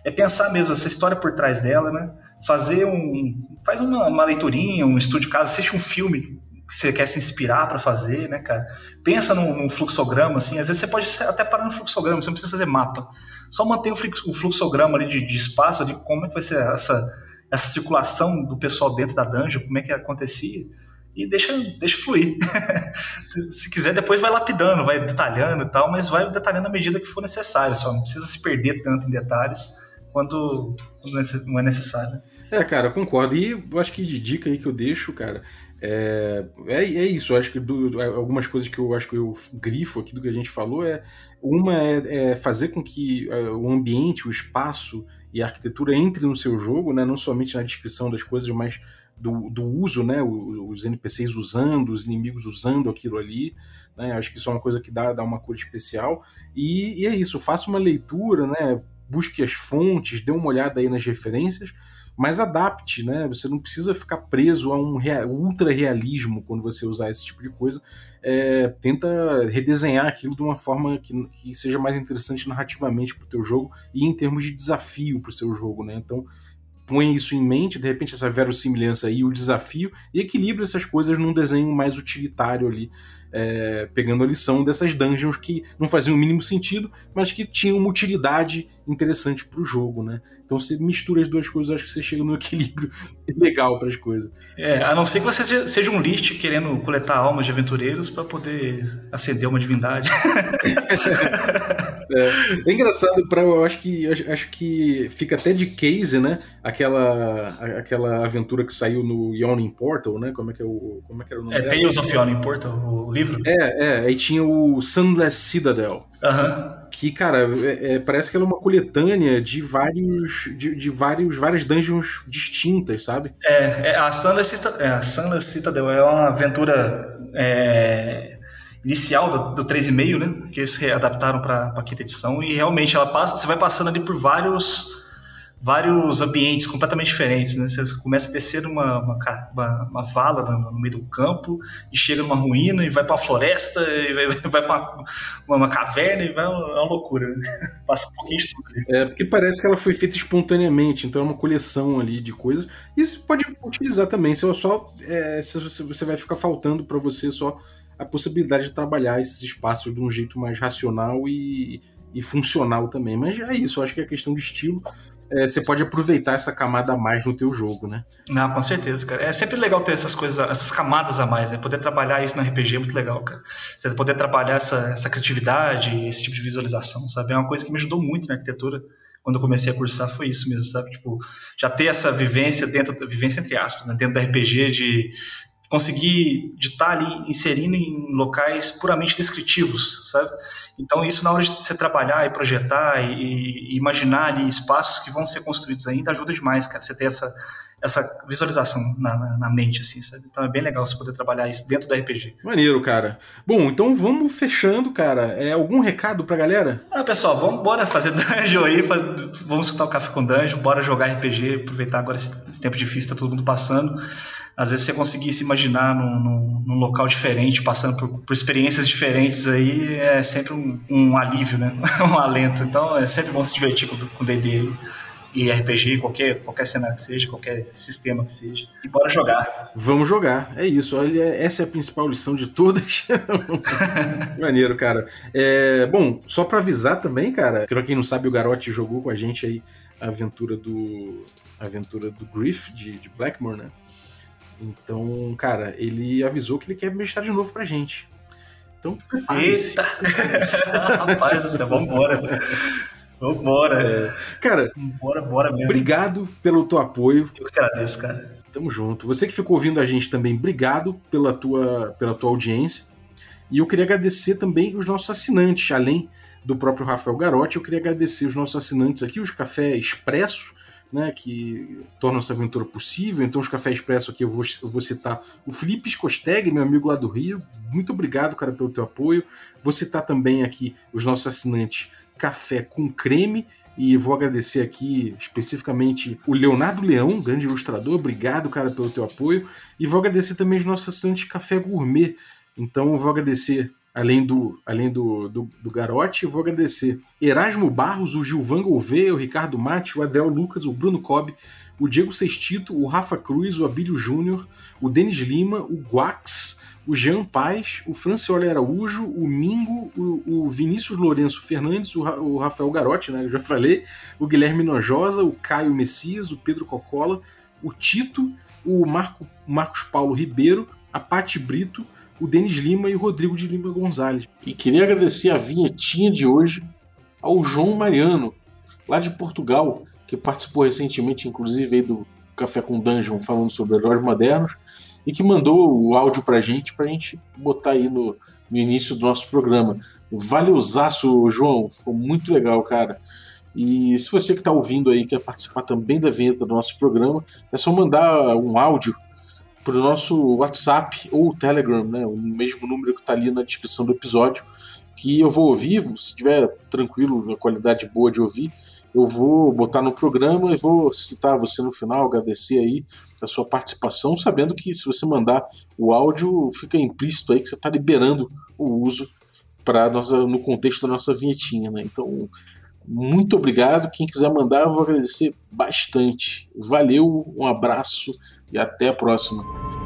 S5: É pensar mesmo essa história por trás dela, né? Fazer um. Faz uma, uma leiturinha, um estudo de casa, assiste um filme que você quer se inspirar para fazer, né, cara? Pensa num, num, fluxograma, assim, às vezes você pode até parar no fluxograma, você não precisa fazer mapa. Só manter o fluxograma ali de, de espaço, de como é que vai ser essa, essa circulação do pessoal dentro da dungeon, como é que acontecia, e deixa, deixa fluir. (laughs) se quiser, depois vai lapidando, vai detalhando e tal, mas vai detalhando à medida que for necessário, só não precisa se perder tanto em detalhes quando não é necessário.
S4: É, cara, eu concordo. E eu acho que de dica aí que eu deixo, cara, é, é, é isso, acho que do, algumas coisas que eu acho que eu grifo aqui do que a gente falou é uma é, é fazer com que é, o ambiente, o espaço e a arquitetura entre no seu jogo, né, não somente na descrição das coisas, mas do, do uso, né, os NPCs usando, os inimigos usando aquilo ali, né, acho que isso é uma coisa que dá, dá uma cor especial. E, e é isso, faça uma leitura, né, busque as fontes, dê uma olhada aí nas referências mas adapte, né? Você não precisa ficar preso a um ultra realismo quando você usar esse tipo de coisa. É, tenta redesenhar aquilo de uma forma que, que seja mais interessante narrativamente para o teu jogo e em termos de desafio para o seu jogo, né? Então põe isso em mente, de repente essa verossimilhança e o desafio e equilibra essas coisas num desenho mais utilitário ali é, pegando a lição dessas dungeons que não faziam o mínimo sentido, mas que tinham uma utilidade interessante para o jogo, né? Então você mistura as duas coisas, acho que você chega no (laughs) equilíbrio legal para as coisas.
S5: É, a não ser que você seja um list querendo coletar almas de aventureiros para poder acender uma divindade. (laughs)
S4: é, é, engraçado para eu acho que acho que fica até de case, né? Aquela aquela aventura que saiu no Yawning Portal, né? Como é que é o como é que era o nome?
S5: É Tales of Yawning Portal, o livro.
S4: É, é. Aí tinha o Sunless Citadel.
S5: Aham.
S4: Uhum que, cara, é, é, parece que ela é uma coletânea de vários. de, de vários, várias dungeons distintas, sabe?
S5: É, é a Citadel, é, Sunless Citadel é uma aventura é, inicial do, do 3,5, né? Que eles adaptaram para a quinta edição, e realmente ela passa. Você vai passando ali por vários vários ambientes completamente diferentes. Né? Você começa a descer uma, uma, uma, uma vala no, no, meio do campo e chega numa ruína e vai para uma floresta e vai, (laughs) vai para uma, uma, caverna e vai, uma loucura. Né? (laughs) Passa um pouquinho de tudo.
S4: É, porque parece que ela foi feita espontaneamente, então é uma coleção ali de coisas. E você pode utilizar também, se só é, se você vai ficar faltando para você só a possibilidade de trabalhar esses espaços de um jeito mais racional e, e funcional também. Mas é isso, eu acho que é questão de estilo é, você pode aproveitar essa camada a mais no teu jogo, né?
S5: Não, com certeza, cara. É sempre legal ter essas coisas, essas camadas a mais, né? Poder trabalhar isso no RPG é muito legal, cara. Você poder trabalhar essa, essa criatividade, esse tipo de visualização, sabe? É uma coisa que me ajudou muito na arquitetura quando eu comecei a cursar foi isso mesmo, sabe? Tipo, já ter essa vivência dentro, vivência entre aspas, né? dentro do RPG de conseguir de estar ali inserindo em locais puramente descritivos, sabe? Então isso na hora de você trabalhar e projetar e, e imaginar ali espaços que vão ser construídos ainda ajuda demais, cara. Você ter essa essa visualização na, na, na, mente, assim, sabe? Então é bem legal você poder trabalhar isso dentro do RPG.
S4: Maneiro, cara. Bom, então vamos fechando, cara. É algum recado pra galera?
S5: Ah, pessoal, vamos bora fazer (laughs) dungeon aí, faz... vamos escutar o Café com Dungeon, bora jogar RPG, aproveitar agora esse, esse tempo difícil, tá todo mundo passando às vezes você conseguir se imaginar num, num, num local diferente, passando por, por, experiências diferentes aí, é sempre um, um alívio, né? (laughs) um alento. Então é sempre bom se divertir com o D&D e RPG, qualquer, qualquer cenário que seja, qualquer sistema que seja. E bora jogar.
S4: Vamos jogar, é isso. Olha, essa é a principal lição de todas. (laughs) Maneiro, cara. É, bom, só para avisar também, cara, pra quem não sabe, o Garote jogou com a gente aí a aventura do. A aventura do Griff de, de Blackmore, né? Então, cara, ele avisou que ele quer mestrar de novo pra gente. Então,
S5: Eita! (laughs) Rapaz, você, vambora. Vambora. É.
S4: Cara,
S5: bora, bora mesmo.
S4: Obrigado pelo teu apoio.
S5: Eu que agradeço, cara.
S4: Tamo junto. Você que ficou ouvindo a gente também, obrigado pela tua, pela tua audiência. E eu queria agradecer também os nossos assinantes, além do próprio Rafael Garotti, eu queria agradecer os nossos assinantes aqui, os Café Expresso, né, que tornam essa aventura possível. Então, os Café Expresso aqui eu vou, eu vou citar o Felipe Scosteg, meu amigo lá do Rio. Muito obrigado, cara, pelo teu apoio. Vou citar também aqui os nossos assinantes Café com Creme. E vou agradecer aqui especificamente o Leonardo Leão, grande ilustrador. Obrigado, cara, pelo teu apoio. E vou agradecer também os nossos assinantes Café Gourmet. Então, vou agradecer além do, além do, do, do Garote, vou agradecer Erasmo Barros, o Gilvan Gouveia, o Ricardo Mate, o Adriel Lucas, o Bruno Cobb, o Diego Sextito, o Rafa Cruz, o Abílio Júnior, o Denis Lima, o Guax, o Jean Paz, o Francioli Araújo, o Mingo, o, o Vinícius Lourenço Fernandes, o, o, Rafael Garotti, né, eu já falei, o Guilherme Nojosa, o Caio Messias, o Pedro Cocola, o Tito, o Marco, Marcos Paulo Ribeiro, a Pati Brito, o Denis Lima e o Rodrigo de Lima Gonzalez. E queria agradecer a vinhetinha de hoje ao João Mariano, lá de Portugal, que participou recentemente, inclusive, do Café com Dungeon, falando sobre heróis modernos, e que mandou o áudio pra gente, pra gente botar aí no, no início do nosso programa. Valeuzaço, João, ficou muito legal, cara. E se você que está ouvindo aí quer participar também da vinheta do nosso programa, é só mandar um áudio para o nosso WhatsApp ou Telegram, né, o mesmo número que está ali na descrição do episódio, que eu vou ouvir, se tiver tranquilo, a qualidade boa de ouvir, eu vou botar no programa e vou citar você no final, agradecer aí a sua participação, sabendo que se você mandar o áudio, fica implícito aí que você está liberando o uso para no contexto da nossa vinhetinha, né? Então, muito obrigado. Quem quiser mandar, eu vou agradecer bastante. Valeu, um abraço e até a próxima.